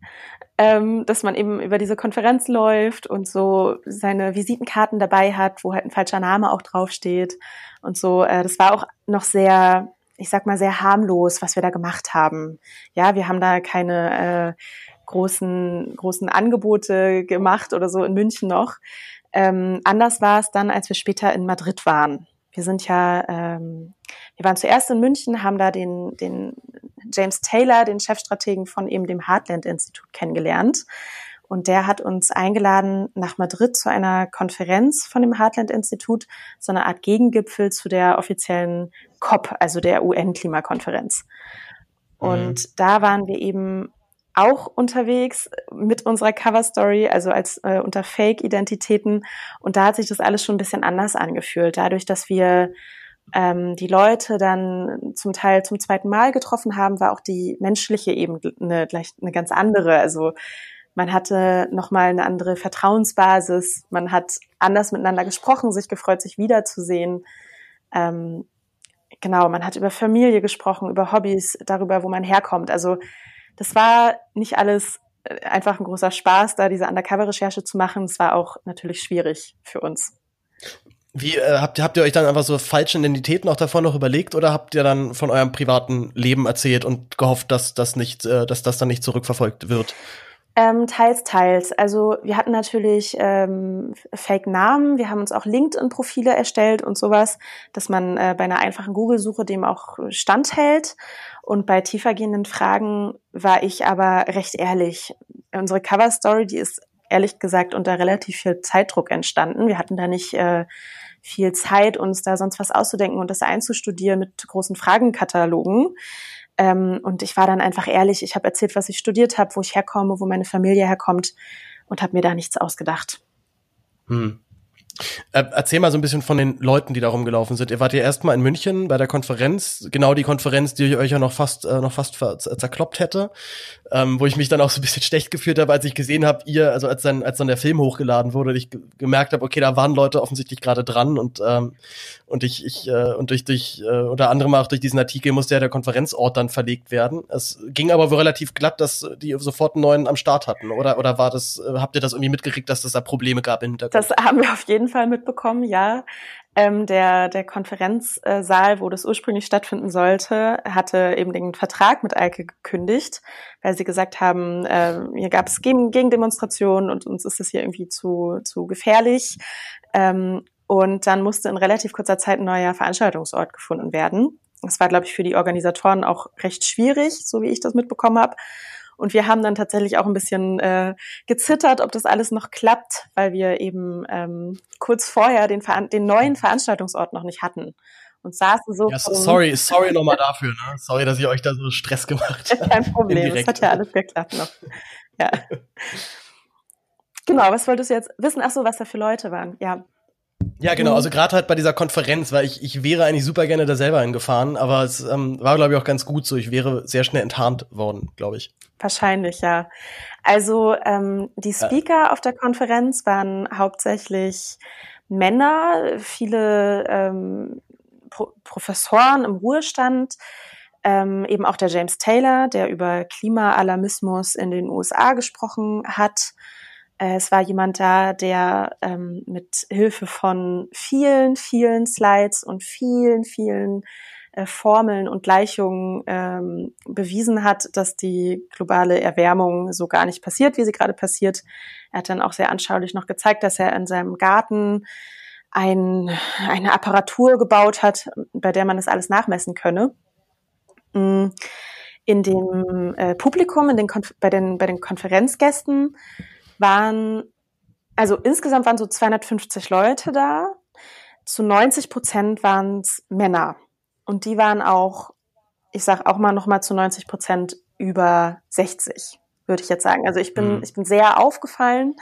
ähm, dass man eben über diese Konferenz läuft und so seine Visitenkarten dabei hat, wo halt ein falscher Name auch draufsteht und so. Äh, das war auch noch sehr, ich sag mal, sehr harmlos, was wir da gemacht haben. Ja, wir haben da keine äh, großen, großen Angebote gemacht oder so in München noch. Ähm, anders war es dann, als wir später in Madrid waren. Wir sind ja, ähm, wir waren zuerst in München, haben da den, den James Taylor, den Chefstrategen von eben dem Heartland-Institut kennengelernt. Und der hat uns eingeladen nach Madrid zu einer Konferenz von dem Heartland-Institut, so eine Art Gegengipfel zu der offiziellen COP, also der UN-Klimakonferenz. Und mhm. da waren wir eben auch unterwegs mit unserer Cover Story, also als äh, unter Fake-Identitäten. Und da hat sich das alles schon ein bisschen anders angefühlt, dadurch, dass wir ähm, die Leute dann zum Teil zum zweiten Mal getroffen haben, war auch die menschliche Ebene eine, gleich eine ganz andere. Also man hatte nochmal eine andere Vertrauensbasis, man hat anders miteinander gesprochen, sich gefreut, sich wiederzusehen. Ähm, genau, man hat über Familie gesprochen, über Hobbys, darüber, wo man herkommt. Also das war nicht alles äh, einfach ein großer Spaß, da diese Undercover-Recherche zu machen. Es war auch natürlich schwierig für uns. Wie äh, habt, ihr, habt ihr euch dann einfach so falsche Identitäten auch davon noch überlegt oder habt ihr dann von eurem privaten Leben erzählt und gehofft, dass das nicht, äh, dass das dann nicht zurückverfolgt wird? Ähm, teils, teils. Also wir hatten natürlich ähm, Fake-Namen, wir haben uns auch LinkedIn-Profile erstellt und sowas, dass man äh, bei einer einfachen Google-Suche dem auch standhält. Und bei tiefergehenden Fragen war ich aber recht ehrlich. Unsere Cover-Story, die ist ehrlich gesagt unter relativ viel Zeitdruck entstanden. Wir hatten da nicht äh, viel Zeit, uns da sonst was auszudenken und das einzustudieren mit großen Fragenkatalogen. Ähm, und ich war dann einfach ehrlich, ich habe erzählt, was ich studiert habe, wo ich herkomme, wo meine Familie herkommt und habe mir da nichts ausgedacht. Hm. Äh, erzähl mal so ein bisschen von den Leuten, die da rumgelaufen sind. Ihr wart ja erstmal in München bei der Konferenz, genau die Konferenz, die euch ja noch fast äh, noch fast zerkloppt hätte, ähm, wo ich mich dann auch so ein bisschen schlecht gefühlt habe, als ich gesehen habe, ihr, also als dann als dann der Film hochgeladen wurde, ich gemerkt habe, okay, da waren Leute offensichtlich gerade dran und ähm, und ich ich äh, und durch durch äh, unter anderem auch durch diesen Artikel musste ja der Konferenzort dann verlegt werden. Es ging aber wohl relativ glatt, dass die sofort einen neuen am Start hatten, oder oder war das äh, habt ihr das irgendwie mitgekriegt, dass es da Probleme gab im Hintergrund? Das haben wir auf jeden Fall mitbekommen, ja. Ähm, der, der Konferenzsaal, wo das ursprünglich stattfinden sollte, hatte eben den Vertrag mit Eike gekündigt, weil sie gesagt haben, äh, hier gab es Gegendemonstrationen und uns ist das hier irgendwie zu, zu gefährlich. Ähm, und dann musste in relativ kurzer Zeit ein neuer Veranstaltungsort gefunden werden. Das war, glaube ich, für die Organisatoren auch recht schwierig, so wie ich das mitbekommen habe. Und wir haben dann tatsächlich auch ein bisschen äh, gezittert, ob das alles noch klappt, weil wir eben ähm, kurz vorher den, den neuen Veranstaltungsort noch nicht hatten und saßen so. Ja, sorry, sorry nochmal dafür, ne? Sorry, dass ich euch da so Stress gemacht habe. Kein Problem, es hat ja alles geklappt noch. Ja. genau, was wolltest du jetzt wissen? Ach so, was da für Leute waren. Ja. Ja, genau. Also gerade halt bei dieser Konferenz, weil ich, ich wäre eigentlich super gerne da selber hingefahren, aber es ähm, war, glaube ich, auch ganz gut so. Ich wäre sehr schnell enttarnt worden, glaube ich. Wahrscheinlich, ja. Also ähm, die Speaker ja. auf der Konferenz waren hauptsächlich Männer, viele ähm, Pro Professoren im Ruhestand, ähm, eben auch der James Taylor, der über Klimaalarmismus in den USA gesprochen hat. Äh, es war jemand da, der ähm, mit Hilfe von vielen, vielen Slides und vielen, vielen äh, Formeln und Gleichungen ähm, bewiesen hat, dass die globale Erwärmung so gar nicht passiert, wie sie gerade passiert. Er hat dann auch sehr anschaulich noch gezeigt, dass er in seinem Garten ein, eine Apparatur gebaut hat, bei der man das alles nachmessen könne. Mm, in dem äh, Publikum, in den bei, den, bei den Konferenzgästen waren, also insgesamt waren so 250 Leute da. Zu 90 Prozent waren es Männer. Und die waren auch, ich sag auch mal noch mal zu 90 Prozent über 60, würde ich jetzt sagen. Also ich bin, mhm. ich bin sehr aufgefallen.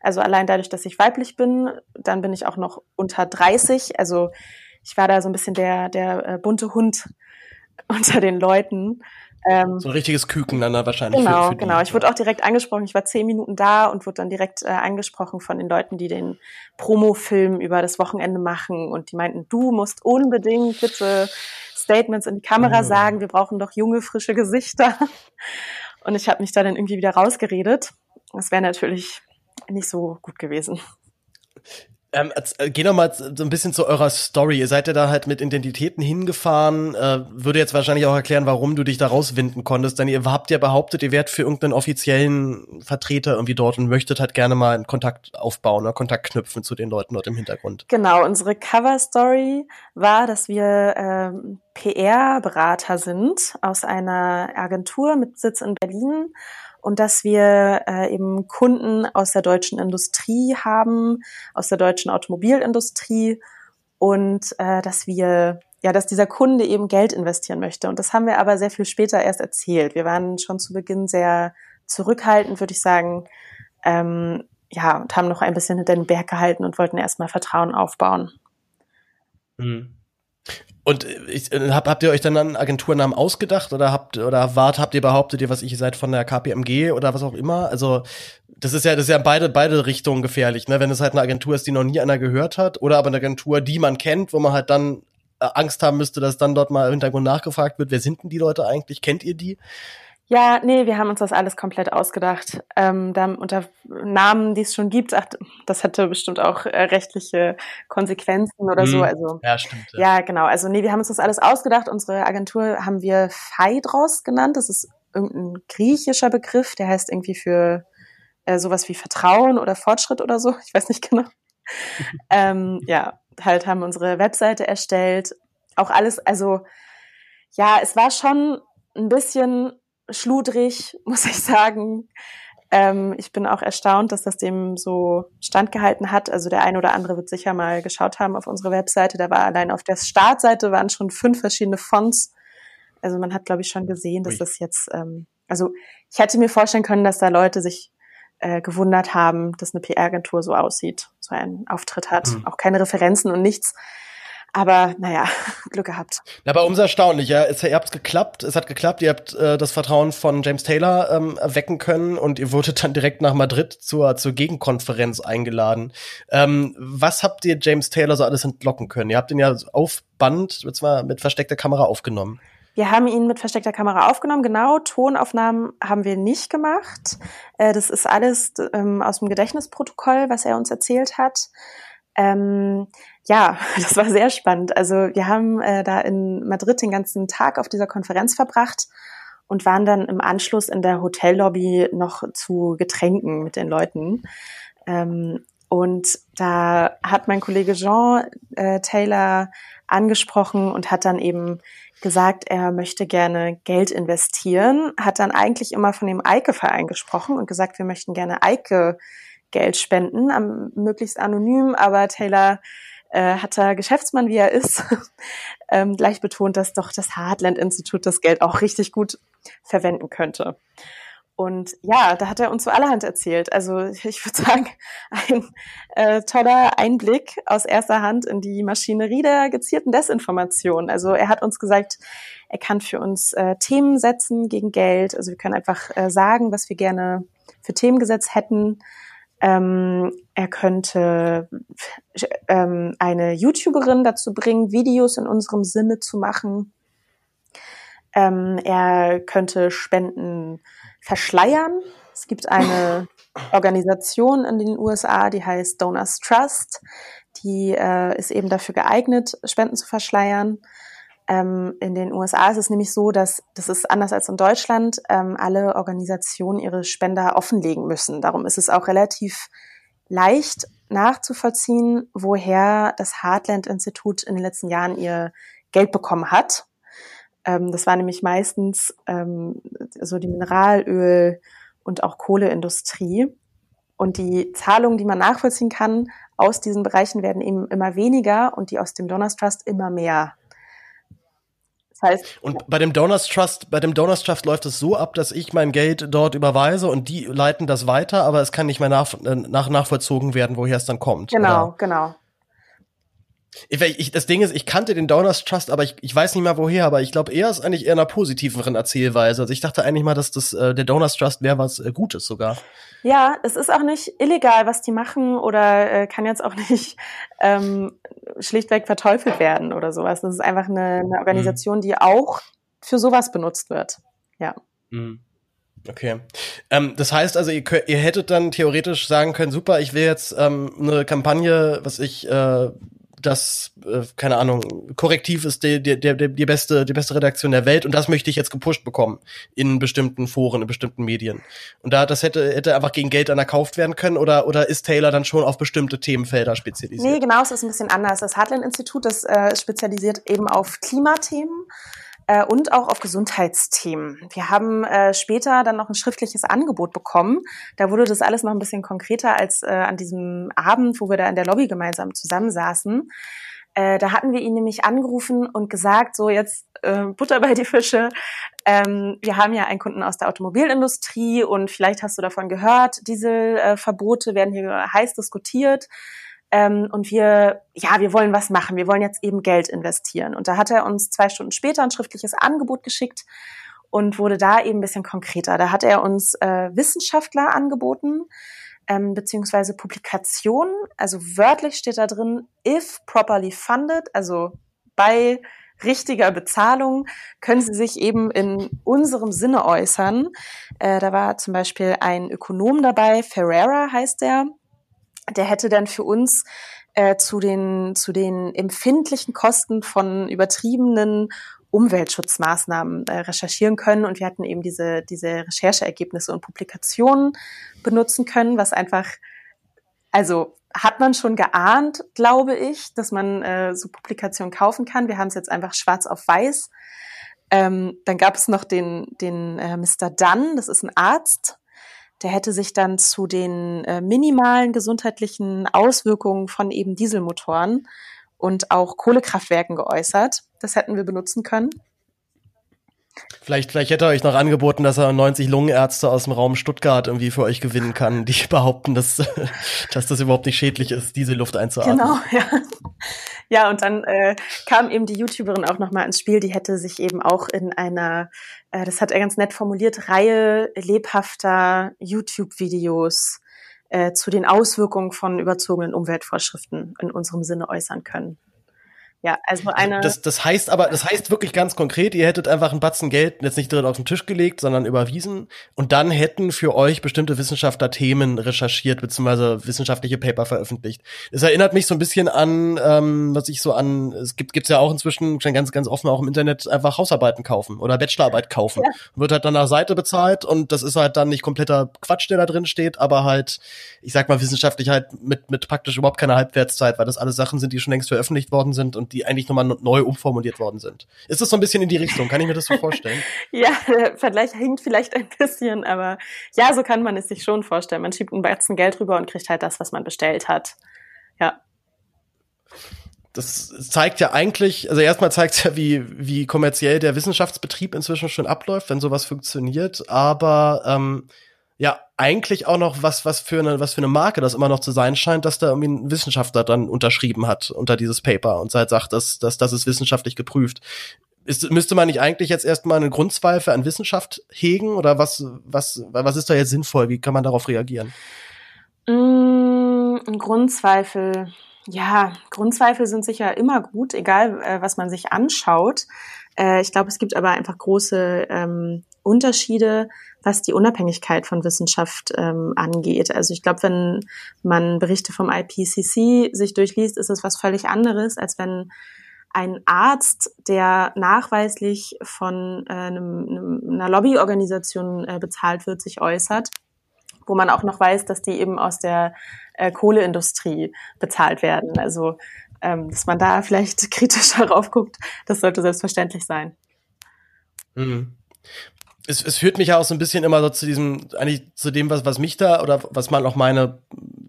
Also allein dadurch, dass ich weiblich bin, dann bin ich auch noch unter 30. Also ich war da so ein bisschen der, der äh, bunte Hund unter den Leuten. Ähm, so ein richtiges Küken dann wahrscheinlich. Genau, für, für genau. Ich wurde auch direkt angesprochen. Ich war zehn Minuten da und wurde dann direkt äh, angesprochen von den Leuten, die den Promofilm über das Wochenende machen und die meinten, du musst unbedingt bitte Statements in die Kamera mhm. sagen. Wir brauchen doch junge, frische Gesichter. Und ich habe mich da dann irgendwie wieder rausgeredet. Das wäre natürlich nicht so gut gewesen. Ähm, äh, geh doch mal so ein bisschen zu eurer Story. Ihr seid ja da halt mit Identitäten hingefahren. Äh, würde jetzt wahrscheinlich auch erklären, warum du dich da rauswinden konntest. Denn ihr habt ja behauptet, ihr wärt für irgendeinen offiziellen Vertreter irgendwie dort und möchtet halt gerne mal einen Kontakt aufbauen oder Kontakt knüpfen zu den Leuten dort im Hintergrund. Genau, unsere Cover-Story war, dass wir ähm, PR-Berater sind aus einer Agentur mit Sitz in Berlin und dass wir äh, eben Kunden aus der deutschen Industrie haben, aus der deutschen Automobilindustrie und äh, dass wir ja, dass dieser Kunde eben Geld investieren möchte. Und das haben wir aber sehr viel später erst erzählt. Wir waren schon zu Beginn sehr zurückhaltend, würde ich sagen. Ähm, ja, und haben noch ein bisschen hinter den Berg gehalten und wollten erstmal Vertrauen aufbauen. Mhm. Und ich, äh, hab, habt ihr euch dann einen Agenturnamen ausgedacht oder habt oder wart habt ihr behauptet ihr was ich seid von der KPMG oder was auch immer? Also das ist ja das ist ja beide beide Richtungen gefährlich, ne? Wenn es halt eine Agentur ist, die noch nie einer gehört hat oder aber eine Agentur, die man kennt, wo man halt dann äh, Angst haben müsste, dass dann dort mal im Hintergrund nachgefragt wird, wer sind denn die Leute eigentlich? Kennt ihr die? Ja, nee, wir haben uns das alles komplett ausgedacht. Ähm, da unter Namen, die es schon gibt, ach, das hätte bestimmt auch äh, rechtliche Konsequenzen oder hm. so. Also ja, stimmt. Ja. ja. genau. Also nee, wir haben uns das alles ausgedacht. Unsere Agentur haben wir Phaedros genannt. Das ist irgendein griechischer Begriff, der heißt irgendwie für äh, sowas wie Vertrauen oder Fortschritt oder so, ich weiß nicht genau. ähm, ja, halt haben unsere Webseite erstellt. Auch alles, also ja, es war schon ein bisschen schludrig, muss ich sagen. Ähm, ich bin auch erstaunt, dass das dem so standgehalten hat. Also der eine oder andere wird sicher mal geschaut haben auf unsere Webseite. Da war allein auf der Startseite waren schon fünf verschiedene Fonts. Also man hat, glaube ich, schon gesehen, dass das jetzt, ähm, also ich hätte mir vorstellen können, dass da Leute sich äh, gewundert haben, dass eine PR-Agentur so aussieht, so einen Auftritt hat. Mhm. Auch keine Referenzen und nichts. Aber naja, Glück gehabt. Aber umso erstaunlicher. Es, ihr habt geklappt, es hat geklappt, ihr habt äh, das Vertrauen von James Taylor ähm, erwecken können und ihr wurdet dann direkt nach Madrid zur, zur Gegenkonferenz eingeladen. Ähm, was habt ihr James Taylor so alles entlocken können? Ihr habt ihn ja auf Band, zwar mit versteckter Kamera aufgenommen. Wir haben ihn mit versteckter Kamera aufgenommen, genau. Tonaufnahmen haben wir nicht gemacht. Äh, das ist alles ähm, aus dem Gedächtnisprotokoll, was er uns erzählt hat. Ja, das war sehr spannend. Also wir haben äh, da in Madrid den ganzen Tag auf dieser Konferenz verbracht und waren dann im Anschluss in der Hotellobby noch zu Getränken mit den Leuten. Ähm, und da hat mein Kollege Jean äh, Taylor angesprochen und hat dann eben gesagt, er möchte gerne Geld investieren, hat dann eigentlich immer von dem Eike-Verein gesprochen und gesagt, wir möchten gerne Eike Geld spenden, am, möglichst anonym, aber Taylor äh, hat er Geschäftsmann, wie er ist, ähm, gleich betont, dass doch das Heartland-Institut das Geld auch richtig gut verwenden könnte. Und ja, da hat er uns so allerhand erzählt. Also ich würde sagen, ein äh, toller Einblick aus erster Hand in die Maschinerie der gezielten Desinformation. Also er hat uns gesagt, er kann für uns äh, Themen setzen gegen Geld. Also wir können einfach äh, sagen, was wir gerne für Themen gesetzt hätten. Ähm, er könnte ähm, eine YouTuberin dazu bringen, Videos in unserem Sinne zu machen. Ähm, er könnte Spenden verschleiern. Es gibt eine Organisation in den USA, die heißt Donors Trust. Die äh, ist eben dafür geeignet, Spenden zu verschleiern. Ähm, in den USA ist es nämlich so, dass das ist anders als in Deutschland, ähm, alle Organisationen ihre Spender offenlegen müssen. Darum ist es auch relativ leicht nachzuvollziehen, woher das Heartland Institut in den letzten Jahren ihr Geld bekommen hat. Ähm, das war nämlich meistens ähm, so die Mineralöl und auch Kohleindustrie. Und die Zahlungen, die man nachvollziehen kann aus diesen Bereichen, werden eben immer weniger und die aus dem Donors Trust immer mehr. Das heißt, und bei dem Donors Trust, bei dem Donors Trust läuft es so ab, dass ich mein Geld dort überweise und die leiten das weiter, aber es kann nicht mehr nach, äh, nach nachvollzogen werden, woher es dann kommt. Genau, oder? genau. Ich, ich, das Ding ist, ich kannte den Donors Trust, aber ich, ich weiß nicht mehr woher, aber ich glaube, er ist eigentlich eher einer positiveren Erzählweise. Also ich dachte eigentlich mal, dass das äh, der Donors Trust wäre was äh, Gutes sogar. Ja, es ist auch nicht illegal, was die machen oder äh, kann jetzt auch nicht ähm, schlichtweg verteufelt werden oder sowas. Das ist einfach eine, eine Organisation, mhm. die auch für sowas benutzt wird. Ja. Mhm. Okay. Ähm, das heißt also, ihr, ihr hättet dann theoretisch sagen können, super, ich will jetzt ähm, eine Kampagne, was ich äh, das, äh, keine Ahnung, Korrektiv ist die, die, die, die, beste, die beste Redaktion der Welt und das möchte ich jetzt gepusht bekommen in bestimmten Foren, in bestimmten Medien. Und da, das hätte, hätte einfach gegen Geld dann erkauft werden können oder, oder ist Taylor dann schon auf bestimmte Themenfelder spezialisiert? Nee, genau, es ist ein bisschen anders. Das Heartland-Institut, das äh, spezialisiert eben auf Klimathemen äh, und auch auf Gesundheitsthemen. Wir haben äh, später dann noch ein schriftliches Angebot bekommen. Da wurde das alles noch ein bisschen konkreter als äh, an diesem Abend, wo wir da in der Lobby gemeinsam zusammensaßen. Äh, da hatten wir ihn nämlich angerufen und gesagt, so jetzt äh, Butter bei die Fische. Ähm, wir haben ja einen Kunden aus der Automobilindustrie und vielleicht hast du davon gehört, Dieselverbote äh, werden hier heiß diskutiert. Ähm, und wir, ja, wir wollen was machen. Wir wollen jetzt eben Geld investieren. Und da hat er uns zwei Stunden später ein schriftliches Angebot geschickt und wurde da eben ein bisschen konkreter. Da hat er uns äh, Wissenschaftler angeboten, ähm, beziehungsweise Publikationen. Also wörtlich steht da drin, if properly funded, also bei richtiger Bezahlung können sie sich eben in unserem Sinne äußern. Äh, da war zum Beispiel ein Ökonom dabei, Ferreira heißt er, der hätte dann für uns äh, zu den zu den empfindlichen Kosten von übertriebenen Umweltschutzmaßnahmen äh, recherchieren können. Und wir hatten eben diese, diese Rechercheergebnisse und Publikationen benutzen können, was einfach, also hat man schon geahnt, glaube ich, dass man äh, so Publikationen kaufen kann. Wir haben es jetzt einfach schwarz auf weiß. Ähm, dann gab es noch den, den äh, Mr. Dunn, das ist ein Arzt, der hätte sich dann zu den äh, minimalen gesundheitlichen Auswirkungen von eben Dieselmotoren und auch Kohlekraftwerken geäußert. Das hätten wir benutzen können. Vielleicht, vielleicht hätte er euch noch angeboten, dass er 90 Lungenärzte aus dem Raum Stuttgart irgendwie für euch gewinnen kann, die behaupten, dass, dass das überhaupt nicht schädlich ist, diese Luft einzuatmen. Genau, ja. Ja, und dann äh, kam eben die YouTuberin auch nochmal ins Spiel, die hätte sich eben auch in einer, äh, das hat er ganz nett formuliert, Reihe lebhafter YouTube-Videos äh, zu den Auswirkungen von überzogenen Umweltvorschriften in unserem Sinne äußern können. Ja, also eine. Das, das heißt aber, das heißt wirklich ganz konkret, ihr hättet einfach einen Batzen Geld jetzt nicht direkt auf den Tisch gelegt, sondern überwiesen und dann hätten für euch bestimmte Wissenschaftler Themen recherchiert bzw. wissenschaftliche Paper veröffentlicht. Es erinnert mich so ein bisschen an, ähm, was ich so an, es gibt gibt's ja auch inzwischen schon ganz ganz offen auch im Internet einfach Hausarbeiten kaufen oder Bachelorarbeit kaufen. Ja. Wird halt dann nach Seite bezahlt und das ist halt dann nicht kompletter Quatsch, der da drin steht, aber halt, ich sag mal wissenschaftlich halt mit mit praktisch überhaupt keiner Halbwertszeit, weil das alles Sachen sind, die schon längst veröffentlicht worden sind und die eigentlich nochmal neu umformuliert worden sind. Ist das so ein bisschen in die Richtung? Kann ich mir das so vorstellen? ja, der Vergleich hinkt vielleicht ein bisschen, aber ja, so kann man es sich schon vorstellen. Man schiebt ein Batzen Geld rüber und kriegt halt das, was man bestellt hat. Ja das zeigt ja eigentlich, also erstmal zeigt es ja, wie, wie kommerziell der Wissenschaftsbetrieb inzwischen schon abläuft, wenn sowas funktioniert, aber ähm, ja eigentlich auch noch was, was für eine, was für eine Marke das immer noch zu sein scheint, dass da irgendwie ein Wissenschaftler dann unterschrieben hat unter dieses Paper und halt sagt, dass, dass das ist wissenschaftlich geprüft. Ist, müsste man nicht eigentlich jetzt erstmal eine Grundzweifel an Wissenschaft hegen oder was, was, was ist da jetzt sinnvoll? Wie kann man darauf reagieren? Mm, Grundzweifel. Ja, Grundzweifel sind sicher immer gut, egal äh, was man sich anschaut. Äh, ich glaube, es gibt aber einfach große ähm, Unterschiede, was die Unabhängigkeit von Wissenschaft ähm, angeht. Also ich glaube, wenn man Berichte vom IPCC sich durchliest, ist es was völlig anderes, als wenn ein Arzt, der nachweislich von äh, einem, einer Lobbyorganisation äh, bezahlt wird, sich äußert, wo man auch noch weiß, dass die eben aus der äh, Kohleindustrie bezahlt werden. Also ähm, dass man da vielleicht kritischer drauf guckt, das sollte selbstverständlich sein. Mhm es, es führt mich ja auch so ein bisschen immer so zu diesem, eigentlich zu dem, was, was mich da oder was man auch meine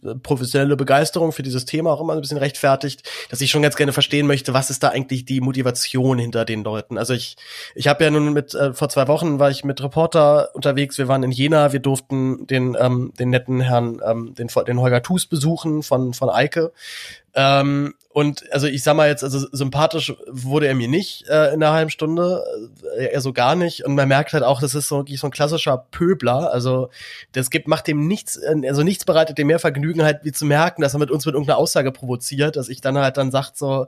äh, professionelle Begeisterung für dieses Thema auch immer ein bisschen rechtfertigt, dass ich schon ganz gerne verstehen möchte, was ist da eigentlich die Motivation hinter den Leuten. Also ich, ich habe ja nun mit, äh, vor zwei Wochen war ich mit Reporter unterwegs, wir waren in Jena, wir durften den, ähm, den netten Herrn, ähm, den, den Holger Thus besuchen von, von Eike. Ähm, und also ich sag mal jetzt, also sympathisch wurde er mir nicht äh, in einer halben Stunde, äh, eher so gar nicht. Und man merkt halt auch, das ist so so ein klassischer Pöbler. Also das gibt, macht dem nichts, äh, also nichts bereitet dem mehr Vergnügen, halt wie zu merken, dass er mit uns mit irgendeiner Aussage provoziert, dass ich dann halt dann sagt so,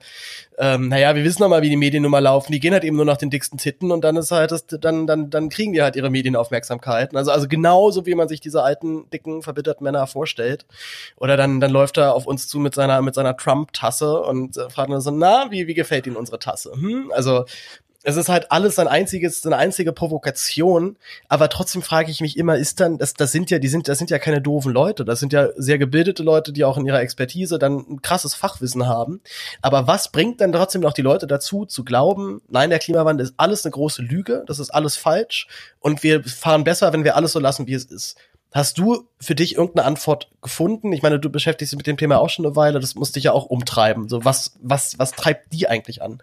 ähm, naja, wir wissen doch mal, wie die Medien nun mal laufen. Die gehen halt eben nur nach den dicksten Titten und dann ist halt das, dann, dann, dann kriegen die halt ihre Medienaufmerksamkeit. Also, also genauso wie man sich diese alten, dicken, verbitterten Männer vorstellt. Oder dann, dann läuft er auf uns zu mit seiner, mit seiner Trump-Tasse und äh, fragt dann so, na, wie, wie gefällt Ihnen unsere Tasse? Hm? Also es ist halt alles ein einziges, eine einzige Provokation, aber trotzdem frage ich mich immer, ist dann, das, das sind ja, die sind, das sind ja keine doofen Leute, das sind ja sehr gebildete Leute, die auch in ihrer Expertise dann ein krasses Fachwissen haben. Aber was bringt dann trotzdem noch die Leute dazu, zu glauben, nein, der Klimawandel ist alles eine große Lüge, das ist alles falsch und wir fahren besser, wenn wir alles so lassen, wie es ist. Hast du für dich irgendeine Antwort gefunden? Ich meine, du beschäftigst dich mit dem Thema auch schon eine Weile, das muss dich ja auch umtreiben. So, was, was, was treibt die eigentlich an?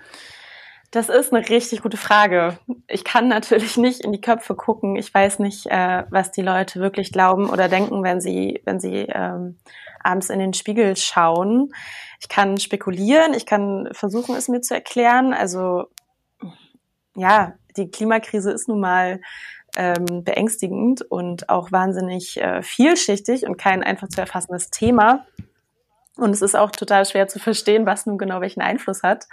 Das ist eine richtig gute Frage. Ich kann natürlich nicht in die Köpfe gucken. Ich weiß nicht, äh, was die Leute wirklich glauben oder denken, wenn sie, wenn sie ähm, abends in den Spiegel schauen. Ich kann spekulieren, ich kann versuchen, es mir zu erklären. Also ja, die Klimakrise ist nun mal ähm, beängstigend und auch wahnsinnig äh, vielschichtig und kein einfach zu erfassendes Thema. Und es ist auch total schwer zu verstehen, was nun genau welchen Einfluss hat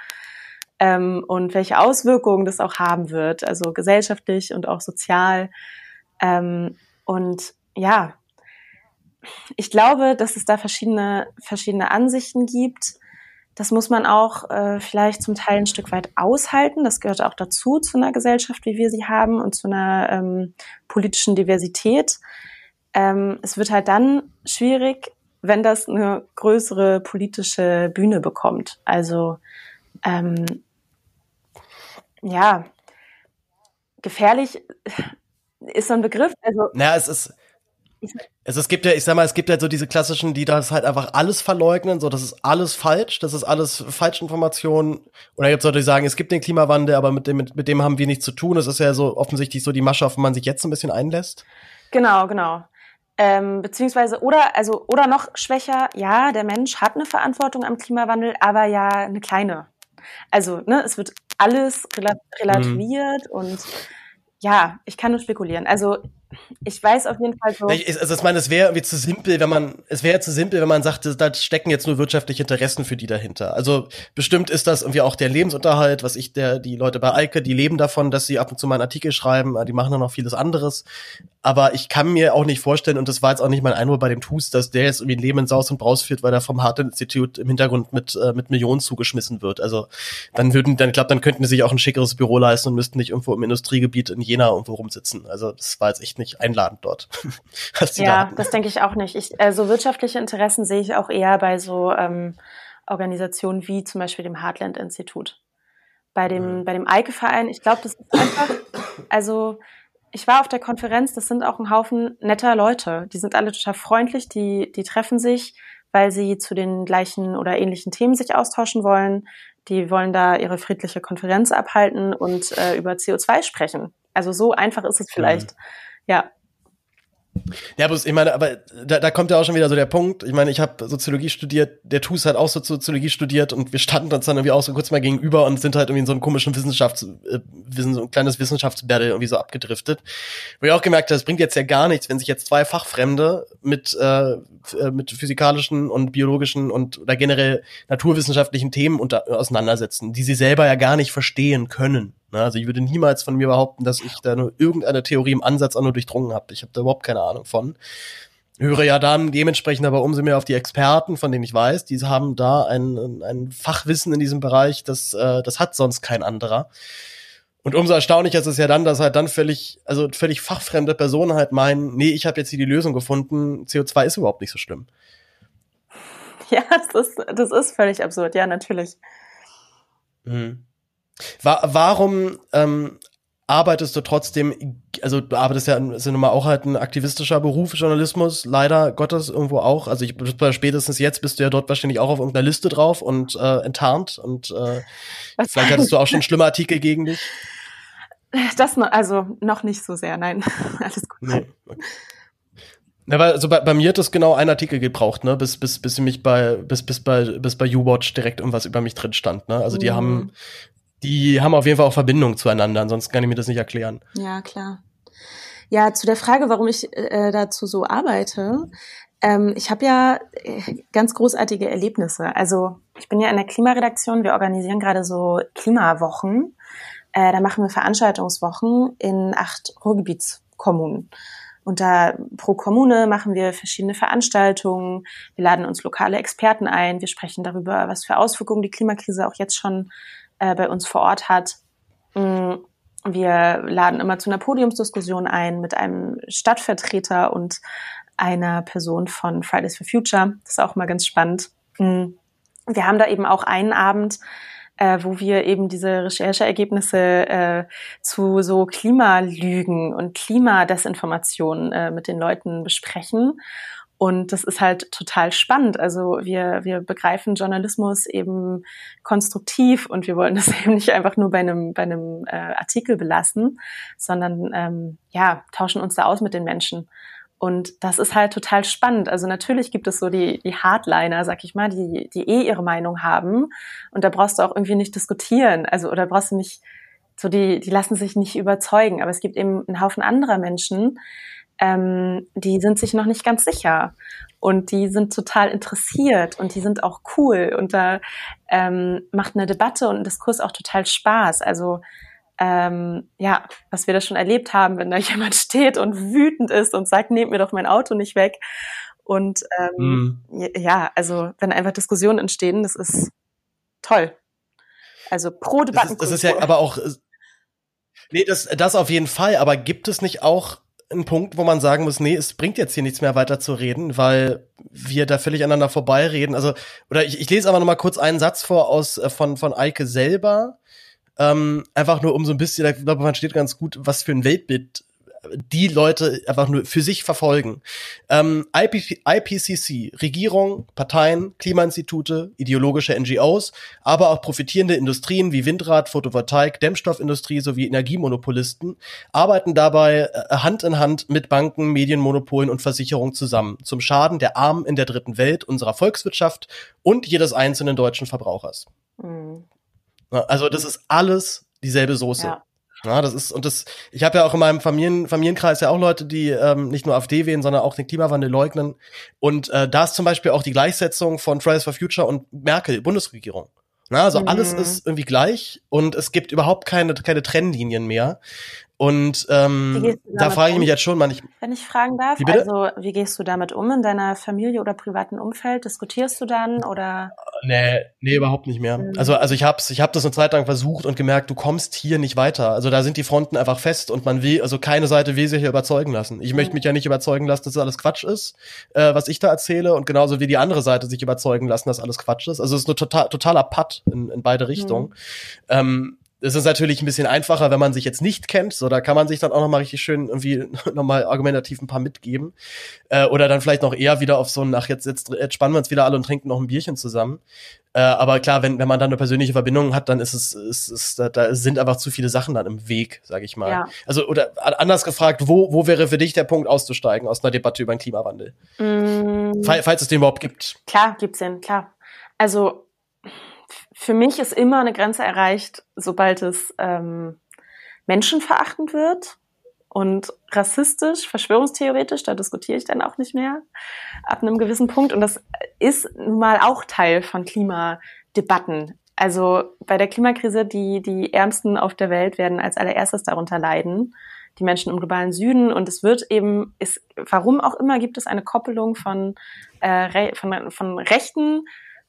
ähm, und welche Auswirkungen das auch haben wird, also gesellschaftlich und auch sozial. Ähm, und ja, ich glaube, dass es da verschiedene, verschiedene Ansichten gibt. Das muss man auch äh, vielleicht zum Teil ein Stück weit aushalten. Das gehört auch dazu, zu einer Gesellschaft, wie wir sie haben und zu einer ähm, politischen Diversität. Ähm, es wird halt dann schwierig, wenn das eine größere politische Bühne bekommt. Also ähm, ja, gefährlich ist so ein Begriff. Also naja, es ist also es gibt ja, ich sag mal, es gibt ja so diese klassischen, die das halt einfach alles verleugnen, so das ist alles falsch, das ist alles Falschinformation. Oder gibt es Leute, die sagen, es gibt den Klimawandel, aber mit dem, mit, mit dem haben wir nichts zu tun. Es ist ja so offensichtlich so die Masche, auf die man sich jetzt ein bisschen einlässt. Genau, genau. Ähm, beziehungsweise, oder, also, oder noch schwächer, ja, der Mensch hat eine Verantwortung am Klimawandel, aber ja eine kleine. Also, ne, es wird alles relativiert mhm. und ja, ich kann nur spekulieren. Also ich weiß auf jeden Fall so. Also ich meine, es wäre irgendwie zu simpel, wenn man, es wäre zu simpel, wenn man sagt, da stecken jetzt nur wirtschaftliche Interessen für die dahinter. Also bestimmt ist das irgendwie auch der Lebensunterhalt, was ich, der, die Leute bei Eike, die leben davon, dass sie ab und zu mal einen Artikel schreiben, die machen dann noch vieles anderes. Aber ich kann mir auch nicht vorstellen, und das war jetzt auch nicht mein Eindruck bei dem Tus, dass der jetzt irgendwie ein Leben in Saus und Braus führt, weil er vom Hart-Institut im Hintergrund mit, äh, mit Millionen zugeschmissen wird. Also dann würden, dann, glaube, dann könnten die sich auch ein schickeres Büro leisten und müssten nicht irgendwo im Industriegebiet in Jena irgendwo rumsitzen. Also das war jetzt echt nicht einladend dort. ja, da das denke ich auch nicht. Ich, also wirtschaftliche Interessen sehe ich auch eher bei so ähm, Organisationen wie zum Beispiel dem Heartland-Institut. Bei dem, mhm. bei dem Eike-Verein, ich glaube, das ist einfach, also ich war auf der Konferenz, das sind auch ein Haufen netter Leute. Die sind alle total freundlich, die, die treffen sich, weil sie zu den gleichen oder ähnlichen Themen sich austauschen wollen. Die wollen da ihre friedliche Konferenz abhalten und äh, über CO2 sprechen. Also so einfach ist es vielleicht. Mhm. Ja, ja, bloß, ich meine, aber da, da kommt ja auch schon wieder so der Punkt. Ich meine, ich habe Soziologie studiert, der TUS hat auch Soziologie studiert und wir standen uns dann irgendwie auch so kurz mal gegenüber und sind halt irgendwie in so einem komischen Wissenschafts, äh, Wissen, so ein kleines Wissenschaftsbattle irgendwie so abgedriftet. Wo ich auch gemerkt habe, es bringt jetzt ja gar nichts, wenn sich jetzt zwei Fachfremde mit, äh, äh mit physikalischen und biologischen und oder generell naturwissenschaftlichen Themen unter, auseinandersetzen, die sie selber ja gar nicht verstehen können. Ne? Also ich würde niemals von mir behaupten, dass ich da nur irgendeine Theorie im Ansatz auch nur durchdrungen habe. Ich habe da überhaupt keine Ahnung von. Höre ja dann dementsprechend aber umso mehr auf die Experten, von denen ich weiß, die haben da ein, ein Fachwissen in diesem Bereich, das, äh, das hat sonst kein anderer. Und umso erstaunlicher ist es ja dann, dass halt dann völlig, also völlig fachfremde Personen halt meinen, nee, ich habe jetzt hier die Lösung gefunden, CO2 ist überhaupt nicht so schlimm. Ja, das ist, das ist völlig absurd, ja, natürlich. Mhm. Wa warum ähm, arbeitest du trotzdem, also du arbeitest ja, ist ja nun mal auch halt ein aktivistischer Beruf, Journalismus, leider Gottes irgendwo auch. Also ich spätestens jetzt bist du ja dort wahrscheinlich auch auf irgendeiner Liste drauf und äh, enttarnt und äh, vielleicht hattest du auch schon schlimme Artikel gegen dich. Das noch, also noch nicht so sehr, nein. Alles gut. Nee. Okay. Ja, weil also bei, bei mir hat das genau ein Artikel gebraucht, ne, bis bis bis mich bei bis bis bei bis bei YouWatch direkt irgendwas über mich drin stand, ne? Also die mhm. haben die haben auf jeden Fall auch Verbindung zueinander, ansonsten kann ich mir das nicht erklären. Ja, klar. Ja, zu der Frage, warum ich äh, dazu so arbeite. Ähm, ich habe ja äh, ganz großartige Erlebnisse. Also ich bin ja in der Klimaredaktion, wir organisieren gerade so Klimawochen. Äh, da machen wir Veranstaltungswochen in acht Ruhrgebietskommunen. Und da pro Kommune machen wir verschiedene Veranstaltungen. Wir laden uns lokale Experten ein. Wir sprechen darüber, was für Auswirkungen die Klimakrise auch jetzt schon äh, bei uns vor Ort hat. Mm, wir laden immer zu einer Podiumsdiskussion ein mit einem Stadtvertreter und einer Person von Fridays for Future. Das ist auch mal ganz spannend. Mm, wir haben da eben auch einen Abend, äh, wo wir eben diese Rechercheergebnisse äh, zu so Klimalügen und Klimadesinformationen äh, mit den Leuten besprechen. Und das ist halt total spannend. Also wir, wir begreifen Journalismus eben konstruktiv und wir wollen das eben nicht einfach nur bei einem, bei einem äh, Artikel belassen, sondern ähm, ja, tauschen uns da aus mit den Menschen. Und das ist halt total spannend. Also natürlich gibt es so die, die Hardliner, sag ich mal, die, die eh ihre Meinung haben. Und da brauchst du auch irgendwie nicht diskutieren. Also, oder brauchst du nicht, so die, die lassen sich nicht überzeugen. Aber es gibt eben einen Haufen anderer Menschen, ähm, die sind sich noch nicht ganz sicher und die sind total interessiert und die sind auch cool und da ähm, macht eine Debatte und ein Diskurs auch total Spaß. Also ähm, ja, was wir da schon erlebt haben, wenn da jemand steht und wütend ist und sagt, nehmt mir doch mein Auto nicht weg. Und ähm, mhm. ja, also wenn einfach Diskussionen entstehen, das ist toll. Also pro Debatten. Das, das ist, ja aber auch, nee, das, das auf jeden Fall, aber gibt es nicht auch einen Punkt, wo man sagen muss, nee, es bringt jetzt hier nichts mehr weiter zu reden, weil wir da völlig aneinander vorbeireden. Also, oder ich, ich lese aber noch mal kurz einen Satz vor aus äh, von von Eike selber, ähm, einfach nur um so ein bisschen, ich glaube, man steht ganz gut, was für ein Weltbild die Leute einfach nur für sich verfolgen. Ähm, IP, IPCC, Regierung, Parteien, Klimainstitute, ideologische NGOs, aber auch profitierende Industrien wie Windrad, Photovoltaik, Dämmstoffindustrie sowie Energiemonopolisten arbeiten dabei äh, Hand in Hand mit Banken, Medienmonopolen und Versicherungen zusammen, zum Schaden der Armen in der dritten Welt, unserer Volkswirtschaft und jedes einzelnen deutschen Verbrauchers. Mhm. Also das ist alles dieselbe Soße. Ja. Ja, das ist, und das, ich habe ja auch in meinem Familien, Familienkreis ja auch Leute, die ähm, nicht nur AfD wählen, sondern auch den Klimawandel leugnen. Und äh, da ist zum Beispiel auch die Gleichsetzung von Fridays for Future und Merkel, Bundesregierung. Na, also mhm. alles ist irgendwie gleich und es gibt überhaupt keine, keine Trennlinien mehr. Und ähm, da frage ich mich jetzt schon manchmal. Wenn ich fragen darf, wie also wie gehst du damit um in deiner Familie oder privaten Umfeld? Diskutierst du dann oder? Nee, nee, überhaupt nicht mehr. Mhm. Also, also ich hab's, ich hab das eine Zeit lang versucht und gemerkt, du kommst hier nicht weiter. Also da sind die Fronten einfach fest und man will, also keine Seite will sich hier überzeugen lassen. Ich mhm. möchte mich ja nicht überzeugen lassen, dass das alles Quatsch ist, äh, was ich da erzähle und genauso wie die andere Seite sich überzeugen lassen, dass alles Quatsch ist. Also es ist ein total, totaler Putt in, in beide Richtungen. Mhm. Ähm, es ist natürlich ein bisschen einfacher, wenn man sich jetzt nicht kennt. So, da kann man sich dann auch noch mal richtig schön irgendwie noch mal argumentativ ein paar mitgeben. Äh, oder dann vielleicht noch eher wieder auf so ein, ach, jetzt, jetzt, jetzt spannen wir uns wieder alle und trinken noch ein Bierchen zusammen. Äh, aber klar, wenn, wenn man dann eine persönliche Verbindung hat, dann ist es, ist, ist, da, da sind einfach zu viele Sachen dann im Weg, sage ich mal. Ja. Also, oder anders gefragt, wo, wo wäre für dich der Punkt auszusteigen aus einer Debatte über den Klimawandel? Mm. Falls es den überhaupt gibt. Klar, gibt's den, klar. Also für mich ist immer eine Grenze erreicht, sobald es ähm, menschenverachtend wird und rassistisch, verschwörungstheoretisch, da diskutiere ich dann auch nicht mehr ab einem gewissen Punkt. Und das ist nun mal auch Teil von Klimadebatten. Also bei der Klimakrise, die, die Ärmsten auf der Welt werden als allererstes darunter leiden, die Menschen im globalen Süden. Und es wird eben, ist, warum auch immer, gibt es eine Koppelung von, äh, von, von rechten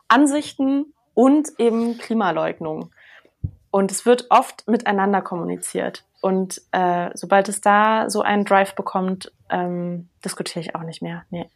Ansichten und eben Klimaleugnung. Und es wird oft miteinander kommuniziert. Und äh, sobald es da so einen Drive bekommt, ähm, diskutiere ich auch nicht mehr. Nee.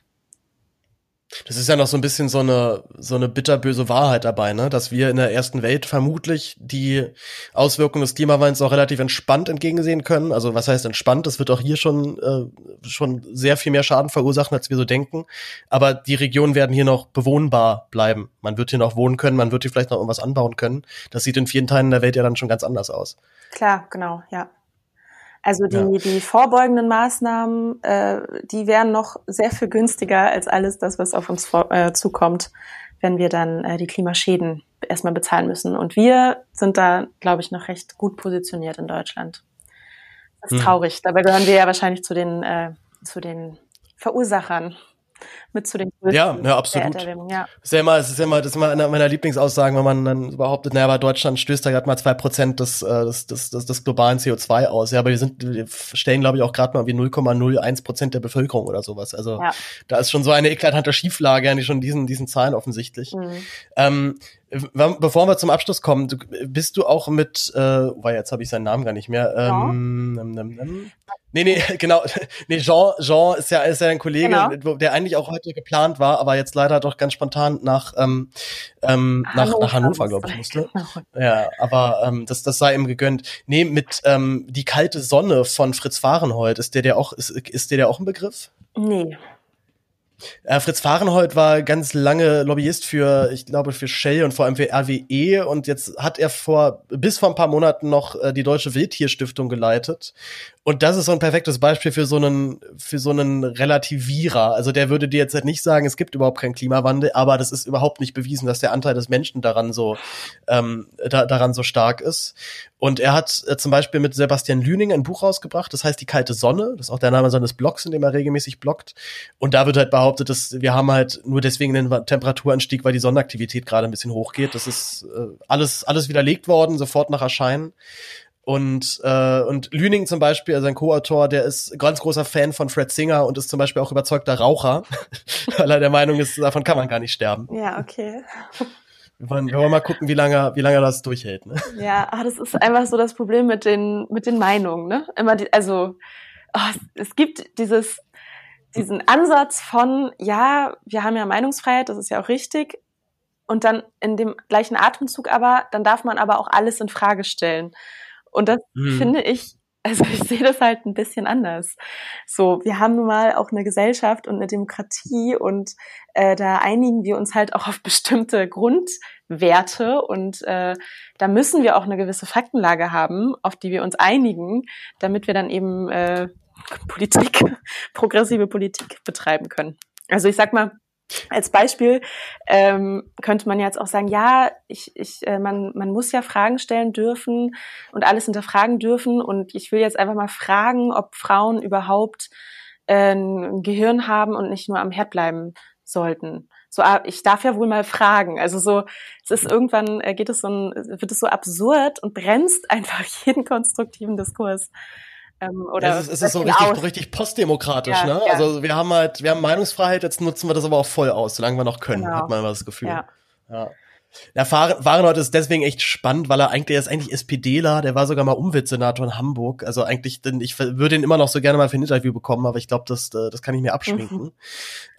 Das ist ja noch so ein bisschen so eine, so eine bitterböse Wahrheit dabei, ne? Dass wir in der ersten Welt vermutlich die Auswirkungen des Klimawandels auch relativ entspannt entgegensehen können. Also was heißt entspannt? Das wird auch hier schon, äh, schon sehr viel mehr Schaden verursachen, als wir so denken. Aber die Regionen werden hier noch bewohnbar bleiben. Man wird hier noch wohnen können, man wird hier vielleicht noch irgendwas anbauen können. Das sieht in vielen Teilen der Welt ja dann schon ganz anders aus. Klar, genau, ja. Also die, ja. die vorbeugenden Maßnahmen, äh, die wären noch sehr viel günstiger als alles das, was auf uns vor, äh, zukommt, wenn wir dann äh, die Klimaschäden erstmal bezahlen müssen. Und wir sind da, glaube ich, noch recht gut positioniert in Deutschland. Das ist hm. traurig. Dabei gehören wir ja wahrscheinlich zu den, äh, zu den Verursachern mit zu den größten ja, ja, absolut. Ja. Das ist ja immer, das ist ja immer, das ist immer einer meiner Lieblingsaussagen, wenn man dann behauptet, naja, aber Deutschland stößt da gerade mal zwei Prozent des, äh, des, des, des, des globalen CO2 aus. Ja, aber wir sind, wir stellen, glaube ich, auch gerade mal wie 0,01 Prozent der Bevölkerung oder sowas. Also ja. da ist schon so eine eklatante Schieflage, eigentlich schon diesen, diesen Zahlen offensichtlich. Mhm. Ähm, Bevor wir zum Abschluss kommen, du, bist du auch mit, äh, weil jetzt habe ich seinen Namen gar nicht mehr. Ähm, ähm, ähm, ähm, nee, nee, genau. Nee, Jean, Jean ist ja, ist ja ein Kollege, genau. der eigentlich auch heute geplant war, aber jetzt leider doch ganz spontan nach, ähm, ähm, nach, Hannover, nach Hannover, glaube ich, musste. Genau. Ja, aber ähm, das, das sei ihm gegönnt. Nee, mit ähm, Die kalte Sonne von Fritz Fahrenhold, ist der der auch, ist, ist der der auch ein Begriff? Nee. Äh, Fritz Fahrenhold war ganz lange Lobbyist für, ich glaube, für Shell und vor allem für RWE und jetzt hat er vor, bis vor ein paar Monaten noch äh, die Deutsche Wildtierstiftung geleitet und das ist so ein perfektes Beispiel für so einen, für so einen Relativierer. Also der würde dir jetzt halt nicht sagen, es gibt überhaupt keinen Klimawandel, aber das ist überhaupt nicht bewiesen, dass der Anteil des Menschen daran so, ähm, da, daran so stark ist. Und er hat äh, zum Beispiel mit Sebastian Lüning ein Buch rausgebracht, das heißt Die kalte Sonne. Das ist auch der Name seines Blogs, in dem er regelmäßig bloggt. Und da wird halt behauptet, dass wir haben halt nur deswegen den Temperaturanstieg, weil die Sonnenaktivität gerade ein bisschen hochgeht. Das ist äh, alles, alles widerlegt worden, sofort nach Erscheinen. Und, äh, und Lüning zum Beispiel, also ein Co-Autor, der ist ganz großer Fan von Fred Singer und ist zum Beispiel auch überzeugter Raucher, weil er der Meinung ist, davon kann man gar nicht sterben. Ja, okay. Wir wollen, wir wollen mal gucken, wie lange, wie lange das durchhält. Ne? Ja, ach, das ist einfach so das Problem mit den, mit den Meinungen. Ne? Immer die, also oh, es gibt dieses, diesen Ansatz von, ja, wir haben ja Meinungsfreiheit, das ist ja auch richtig. Und dann in dem gleichen Atemzug aber, dann darf man aber auch alles in Frage stellen. Und das mhm. finde ich also ich sehe das halt ein bisschen anders. So, wir haben nun mal auch eine Gesellschaft und eine Demokratie und äh, da einigen wir uns halt auch auf bestimmte Grundwerte und äh, da müssen wir auch eine gewisse Faktenlage haben, auf die wir uns einigen, damit wir dann eben äh, Politik, progressive Politik betreiben können. Also ich sag mal, als Beispiel ähm, könnte man jetzt auch sagen, ja, ich, ich, äh, man, man muss ja Fragen stellen dürfen und alles hinterfragen dürfen. Und ich will jetzt einfach mal fragen, ob Frauen überhaupt äh, ein Gehirn haben und nicht nur am Herd bleiben sollten. So, ah, ich darf ja wohl mal fragen. Also so, es ist irgendwann äh, geht es so ein, wird es so absurd und bremst einfach jeden konstruktiven Diskurs. Ähm, oder ja, es ist, es ist so richtig, richtig postdemokratisch, ja, ne? Ja. Also wir haben halt, wir haben Meinungsfreiheit, jetzt nutzen wir das aber auch voll aus, solange wir noch können, genau. hat man immer das Gefühl. Ja. Ja, Fahrenhold ist deswegen echt spannend, weil er eigentlich, er ist eigentlich SPDler, der war sogar mal Umweltsenator in Hamburg. Also eigentlich, denn ich würde ihn immer noch so gerne mal für ein Interview bekommen, aber ich glaube, das, äh, das kann ich mir abschminken. Mhm.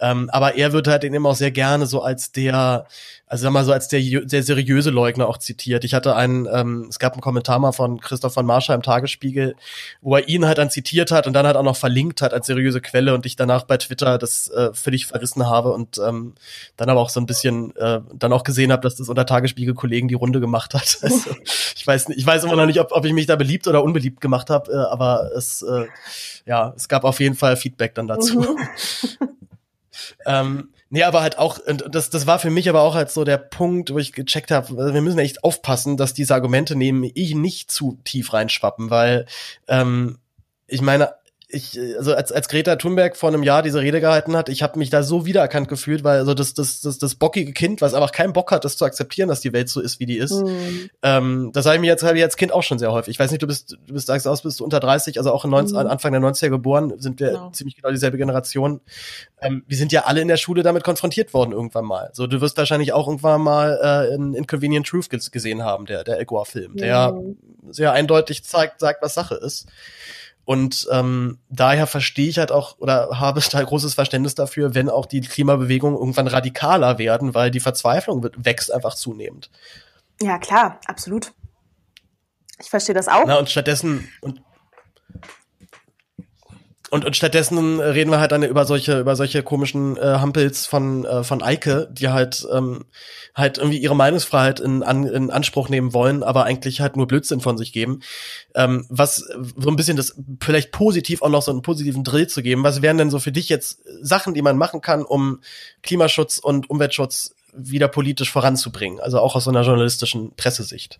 Ähm, aber er wird halt ihn immer auch sehr gerne so als der, also sag mal so als der, der seriöse Leugner auch zitiert. Ich hatte einen, ähm, es gab einen Kommentar mal von Christoph von Marscher im Tagesspiegel, wo er ihn halt dann zitiert hat und dann halt auch noch verlinkt hat als seriöse Quelle und ich danach bei Twitter das äh, völlig verrissen habe und ähm, dann aber auch so ein bisschen äh, dann auch gesehen habe, dass das unter Tagesspiegel-Kollegen die Runde gemacht hat. Also, ich weiß nicht, ich weiß immer noch nicht, ob, ob ich mich da beliebt oder unbeliebt gemacht habe, äh, aber es, äh, ja, es gab auf jeden Fall Feedback dann dazu. Mhm. ähm, Nee, aber halt auch, und das, das war für mich aber auch halt so der Punkt, wo ich gecheckt habe, wir müssen echt aufpassen, dass diese Argumente neben ich nicht zu tief reinschwappen, weil ähm, ich meine, ich, also als, als Greta Thunberg vor einem Jahr diese Rede gehalten hat, ich habe mich da so wiedererkannt gefühlt, weil also das, das, das, das bockige Kind, was einfach keinen Bock hat, das zu akzeptieren, dass die Welt so ist, wie die ist. Mhm. Ähm, das habe ich mir jetzt, hab ich als Kind auch schon sehr häufig. Ich weiß nicht, du bist, du bist sagst aus, bist du unter 30, also auch in 19, mhm. Anfang der 90er geboren, sind wir genau. ziemlich genau dieselbe Generation. Ähm, wir sind ja alle in der Schule damit konfrontiert worden irgendwann mal. So, du wirst wahrscheinlich auch irgendwann mal äh, in Inconvenient Truth gesehen haben, der, der Egor-Film, der mhm. sehr eindeutig zeigt, sagt, was Sache ist. Und ähm, daher verstehe ich halt auch oder habe da großes Verständnis dafür, wenn auch die Klimabewegung irgendwann radikaler werden, weil die Verzweiflung wächst einfach zunehmend. Ja, klar, absolut. Ich verstehe das auch. Na, und stattdessen, und und, und stattdessen reden wir halt dann über solche über solche komischen äh, Hampels von äh, von Eike, die halt ähm, halt irgendwie ihre Meinungsfreiheit in, an, in Anspruch nehmen wollen, aber eigentlich halt nur Blödsinn von sich geben. Ähm, was so ein bisschen das vielleicht positiv auch noch so einen positiven Drill zu geben. Was wären denn so für dich jetzt Sachen, die man machen kann, um Klimaschutz und Umweltschutz wieder politisch voranzubringen? Also auch aus so einer journalistischen Pressesicht.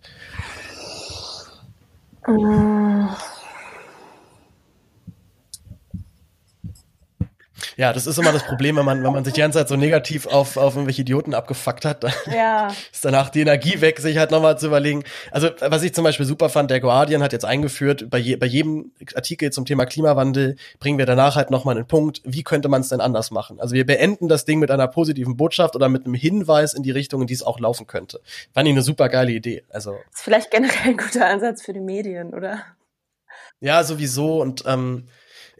Äh. Ja, das ist immer das Problem, wenn man, wenn man sich die ganze Zeit so negativ auf, auf irgendwelche Idioten abgefuckt hat, dann ja. ist danach die Energie weg, sich halt nochmal zu überlegen. Also, was ich zum Beispiel super fand, der Guardian hat jetzt eingeführt, bei, je, bei jedem Artikel zum Thema Klimawandel bringen wir danach halt nochmal einen Punkt, wie könnte man es denn anders machen? Also wir beenden das Ding mit einer positiven Botschaft oder mit einem Hinweis in die Richtung, in die es auch laufen könnte. Fand ich eine super geile Idee. Also. Das ist vielleicht generell ein guter Ansatz für die Medien, oder? Ja, sowieso. Und ähm,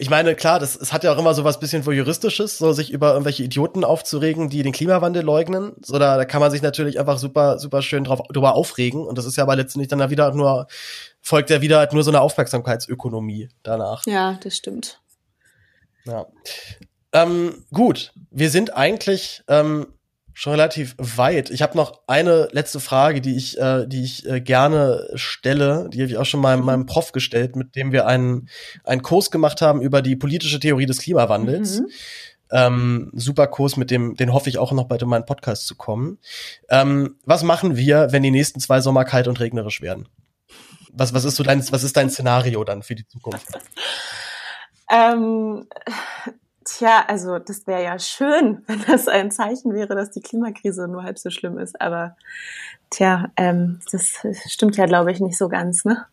ich meine, klar, das, es hat ja auch immer so was bisschen voyeuristisches, so sich über irgendwelche Idioten aufzuregen, die den Klimawandel leugnen. So, da, da kann man sich natürlich einfach super, super schön drauf, drüber aufregen. Und das ist ja aber letztendlich dann wieder nur, folgt ja wieder halt nur so eine Aufmerksamkeitsökonomie danach. Ja, das stimmt. Ja. Ähm, gut, wir sind eigentlich ähm, schon relativ weit. Ich habe noch eine letzte Frage, die ich, äh, die ich äh, gerne stelle. Die habe ich auch schon mal meinem Prof gestellt, mit dem wir einen, einen Kurs gemacht haben über die politische Theorie des Klimawandels. Mhm. Ähm, super Kurs, mit dem, den hoffe ich auch noch bald in meinen Podcast zu kommen. Ähm, was machen wir, wenn die nächsten zwei Sommer kalt und regnerisch werden? Was, was ist so dein, was ist dein Szenario dann für die Zukunft? ähm, Tja, also das wäre ja schön, wenn das ein Zeichen wäre, dass die Klimakrise nur halb so schlimm ist. Aber tja, ähm, das stimmt ja, glaube ich, nicht so ganz, ne?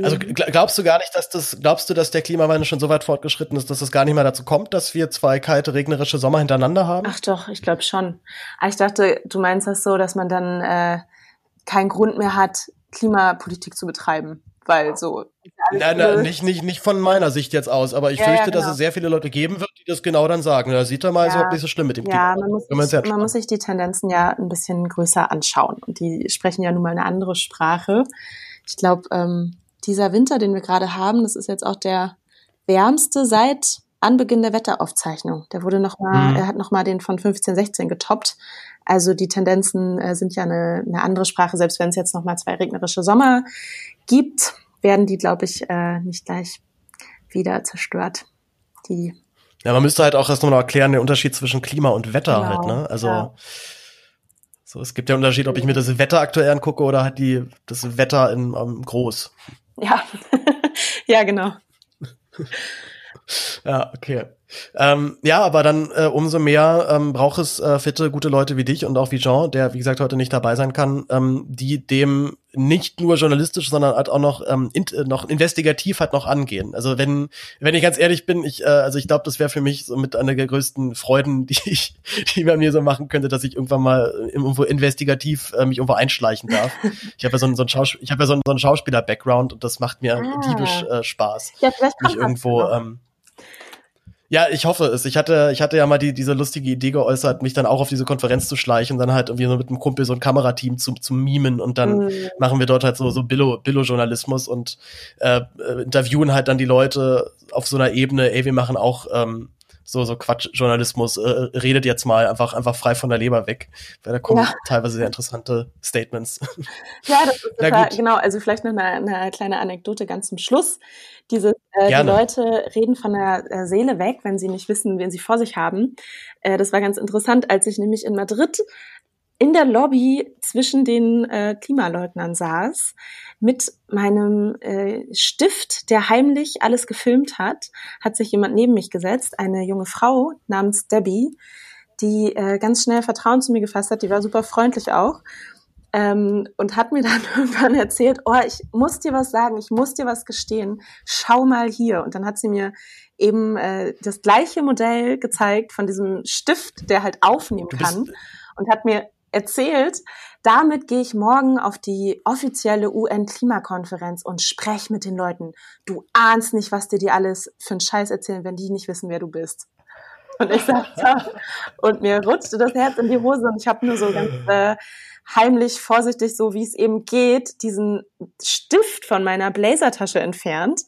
Also glaubst du gar nicht, dass das, glaubst du, dass der Klimawandel schon so weit fortgeschritten ist, dass es gar nicht mehr dazu kommt, dass wir zwei kalte, regnerische Sommer hintereinander haben? Ach doch, ich glaube schon. Aber ich dachte, du meinst das so, dass man dann äh, keinen Grund mehr hat, Klimapolitik zu betreiben weil so. Nein, nein, nicht, nicht, nicht von meiner Sicht jetzt aus, aber ich ja, fürchte, ja, genau. dass es sehr viele Leute geben wird, die das genau dann sagen. Da sieht er mal, ja. ist überhaupt nicht so schlimm mit dem Ja, man muss, sich, man muss sich die Tendenzen ja ein bisschen größer anschauen. Und die sprechen ja nun mal eine andere Sprache. Ich glaube, ähm, dieser Winter, den wir gerade haben, das ist jetzt auch der wärmste seit Anbeginn der Wetteraufzeichnung. Der wurde noch mal, mhm. er hat noch mal den von 15, 16 getoppt. Also die Tendenzen äh, sind ja eine, eine andere Sprache. Selbst wenn es jetzt noch mal zwei regnerische Sommer gibt, werden die, glaube ich, äh, nicht gleich wieder zerstört. Die ja, man müsste halt auch erst nochmal erklären, den Unterschied zwischen Klima und Wetter genau, halt, ne? Also ja. so, es gibt ja einen Unterschied, ob ich mir das Wetter aktuell angucke oder halt die, das Wetter in um, ähm, groß. Ja, ja, genau. ja, okay. Ähm, ja, aber dann äh, umso mehr ähm, braucht es äh, fitte, gute Leute wie dich und auch wie Jean, der wie gesagt heute nicht dabei sein kann, ähm, die dem nicht nur journalistisch, sondern halt auch noch ähm, in, äh, noch investigativ halt noch angehen. Also wenn wenn ich ganz ehrlich bin, ich äh, also ich glaube, das wäre für mich so mit einer der größten Freuden, die ich die man mir so machen könnte, dass ich irgendwann mal irgendwo investigativ äh, mich irgendwo einschleichen darf. Ich habe ja so einen so einen Schaus ich habe ja so einen, so einen Schauspieler Background und das macht mir ah. diebisch äh, Spaß. Ja, vielleicht mich irgendwo ähm, ja, ich hoffe es. Ich hatte, ich hatte ja mal die, diese lustige Idee geäußert, mich dann auch auf diese Konferenz zu schleichen, dann halt irgendwie so mit einem Kumpel so ein Kamerateam zu, zu mimen und dann mhm. machen wir dort halt so, so Billo, Billo-Journalismus und äh, äh, interviewen halt dann die Leute auf so einer Ebene, ey, wir machen auch ähm, so, so Quatschjournalismus, äh, redet jetzt mal einfach, einfach frei von der Leber weg. Weil da kommen ja. teilweise sehr interessante Statements. Ja, das ist total, genau. Also vielleicht noch eine, eine kleine Anekdote ganz zum Schluss. Diese, äh, die Leute reden von der Seele weg, wenn sie nicht wissen, wen sie vor sich haben. Äh, das war ganz interessant, als ich nämlich in Madrid in der Lobby zwischen den äh, Klimaleugnern saß mit meinem äh, Stift, der heimlich alles gefilmt hat, hat sich jemand neben mich gesetzt, eine junge Frau namens Debbie, die äh, ganz schnell Vertrauen zu mir gefasst hat, die war super freundlich auch ähm, und hat mir dann irgendwann erzählt, oh, ich muss dir was sagen, ich muss dir was gestehen, schau mal hier. Und dann hat sie mir eben äh, das gleiche Modell gezeigt von diesem Stift, der halt aufnehmen kann und hat mir erzählt, damit gehe ich morgen auf die offizielle UN-Klimakonferenz und spreche mit den Leuten. Du ahnst nicht, was dir die alles für einen Scheiß erzählen, wenn die nicht wissen, wer du bist. Und ich sagte, und mir rutschte das Herz in die Hose und ich habe nur so ganz äh, heimlich, vorsichtig, so wie es eben geht, diesen Stift von meiner Blazertasche entfernt,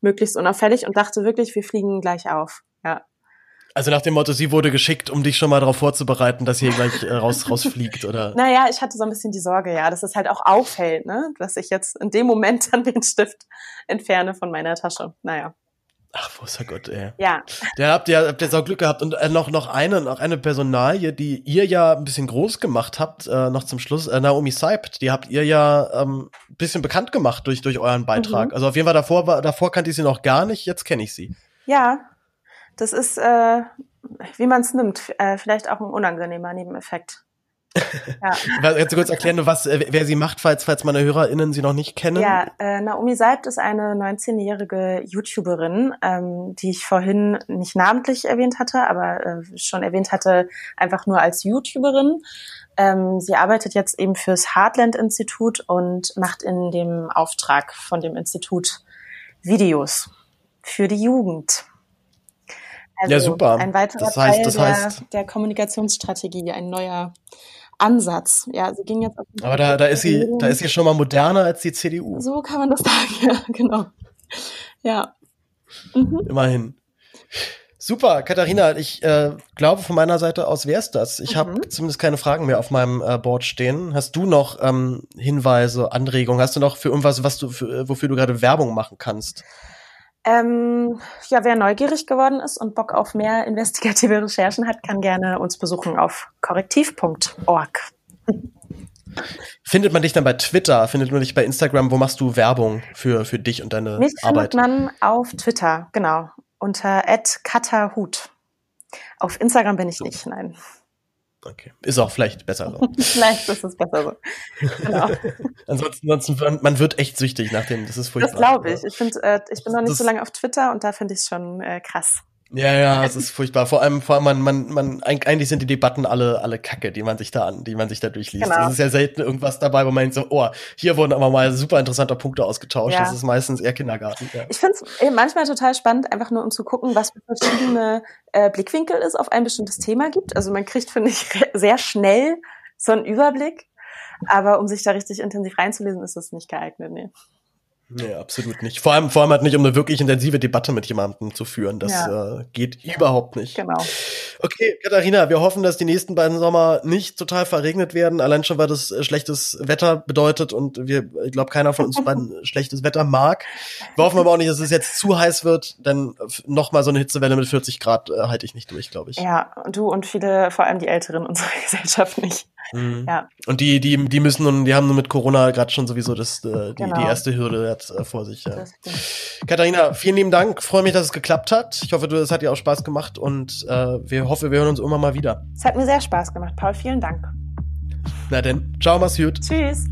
möglichst unauffällig und dachte wirklich, wir fliegen gleich auf. Also nach dem Motto, sie wurde geschickt, um dich schon mal darauf vorzubereiten, dass hier gleich äh, raus, rausfliegt, oder? Naja, ich hatte so ein bisschen die Sorge, ja, dass es halt auch auffällt, ne? Dass ich jetzt in dem Moment dann den Stift entferne von meiner Tasche. Naja. Ach, großer Gott, ey. Ja. Der habt ihr, habt ihr so Glück gehabt. Und äh, noch, noch eine, noch eine Personalie, die ihr ja ein bisschen groß gemacht habt, äh, noch zum Schluss, äh, Naomi Seibt, die habt ihr ja ähm, bisschen bekannt gemacht durch, durch euren Beitrag. Mhm. Also auf jeden Fall davor, war, davor kannte ich sie noch gar nicht, jetzt kenne ich sie. Ja, das ist, äh, wie man es nimmt, äh, vielleicht auch ein unangenehmer Nebeneffekt. Ja. Kannst du kurz erklären, was, äh, wer sie macht, falls, falls meine HörerInnen sie noch nicht kennen? Ja, äh, Naomi Seibt ist eine 19-jährige YouTuberin, ähm, die ich vorhin nicht namentlich erwähnt hatte, aber äh, schon erwähnt hatte, einfach nur als YouTuberin. Ähm, sie arbeitet jetzt eben fürs Heartland-Institut und macht in dem Auftrag von dem Institut Videos für die Jugend. Also ja, super. Ein weiterer das heißt, Teil das heißt, der, der Kommunikationsstrategie, ein neuer Ansatz. Ja, sie ging jetzt auf Aber da, da ist sie, da ist sie schon mal moderner als die CDU. So kann man das sagen, ja, genau. Ja. Mhm. Immerhin. Super, Katharina, ich äh, glaube von meiner Seite aus wär's das. Ich mhm. habe zumindest keine Fragen mehr auf meinem äh, Board stehen. Hast du noch ähm, Hinweise, Anregungen? Hast du noch für irgendwas, was du für, wofür du gerade Werbung machen kannst? Ähm, ja, wer neugierig geworden ist und Bock auf mehr investigative Recherchen hat, kann gerne uns besuchen auf korrektiv.org. Findet man dich dann bei Twitter? Findet man dich bei Instagram? Wo machst du Werbung für, für dich und deine Mich Arbeit? Mich findet man auf Twitter, genau, unter @katahut. Auf Instagram bin ich so. nicht, nein. Okay. Ist auch vielleicht besser so. vielleicht ist es besser so. Genau. ansonsten, ansonsten, man wird echt süchtig nach dem, das ist furchtbar. Das glaube ich. Ich finde, äh, ich bin noch nicht das, so lange auf Twitter und da finde ich es schon äh, krass. Ja, ja, es ist furchtbar. Vor allem, vor allem, man, man, man, eigentlich sind die Debatten alle, alle Kacke, die man sich da an, die man sich da durchliest. Genau. Es ist ja selten irgendwas dabei, wo man denkt so, oh, hier wurden aber mal super interessante Punkte ausgetauscht. Ja. Das ist meistens eher Kindergarten. Ja. Ich finde es manchmal total spannend, einfach nur um zu gucken, was für verschiedene äh, Blickwinkel es auf ein bestimmtes Thema gibt. Also man kriegt, finde ich, sehr schnell so einen Überblick. Aber um sich da richtig intensiv reinzulesen, ist das nicht geeignet. Nee. Nee, absolut nicht. Vor allem, vor allem halt nicht, um eine wirklich intensive Debatte mit jemandem zu führen. Das ja. äh, geht ja. überhaupt nicht. Genau. Okay, Katharina, wir hoffen, dass die nächsten beiden Sommer nicht total verregnet werden. Allein schon, weil das äh, schlechtes Wetter bedeutet und wir, ich glaube, keiner von uns beiden schlechtes Wetter mag. Wir hoffen aber auch nicht, dass es jetzt zu heiß wird, denn noch mal so eine Hitzewelle mit 40 Grad äh, halte ich nicht durch, glaube ich. Ja, du und viele, vor allem die Älteren unserer Gesellschaft nicht. Mhm. Ja. Und die, die, die müssen nun, die haben mit Corona gerade schon sowieso das, äh, die, genau. die erste Hürde jetzt äh, vor sich. Ja. Katharina, vielen lieben Dank. Freue mich, dass es geklappt hat. Ich hoffe, es hat dir auch Spaß gemacht und äh, wir hoffen, wir hören uns immer mal wieder. Es hat mir sehr Spaß gemacht, Paul. Vielen Dank. Na denn, ciao, mach's gut. Tschüss.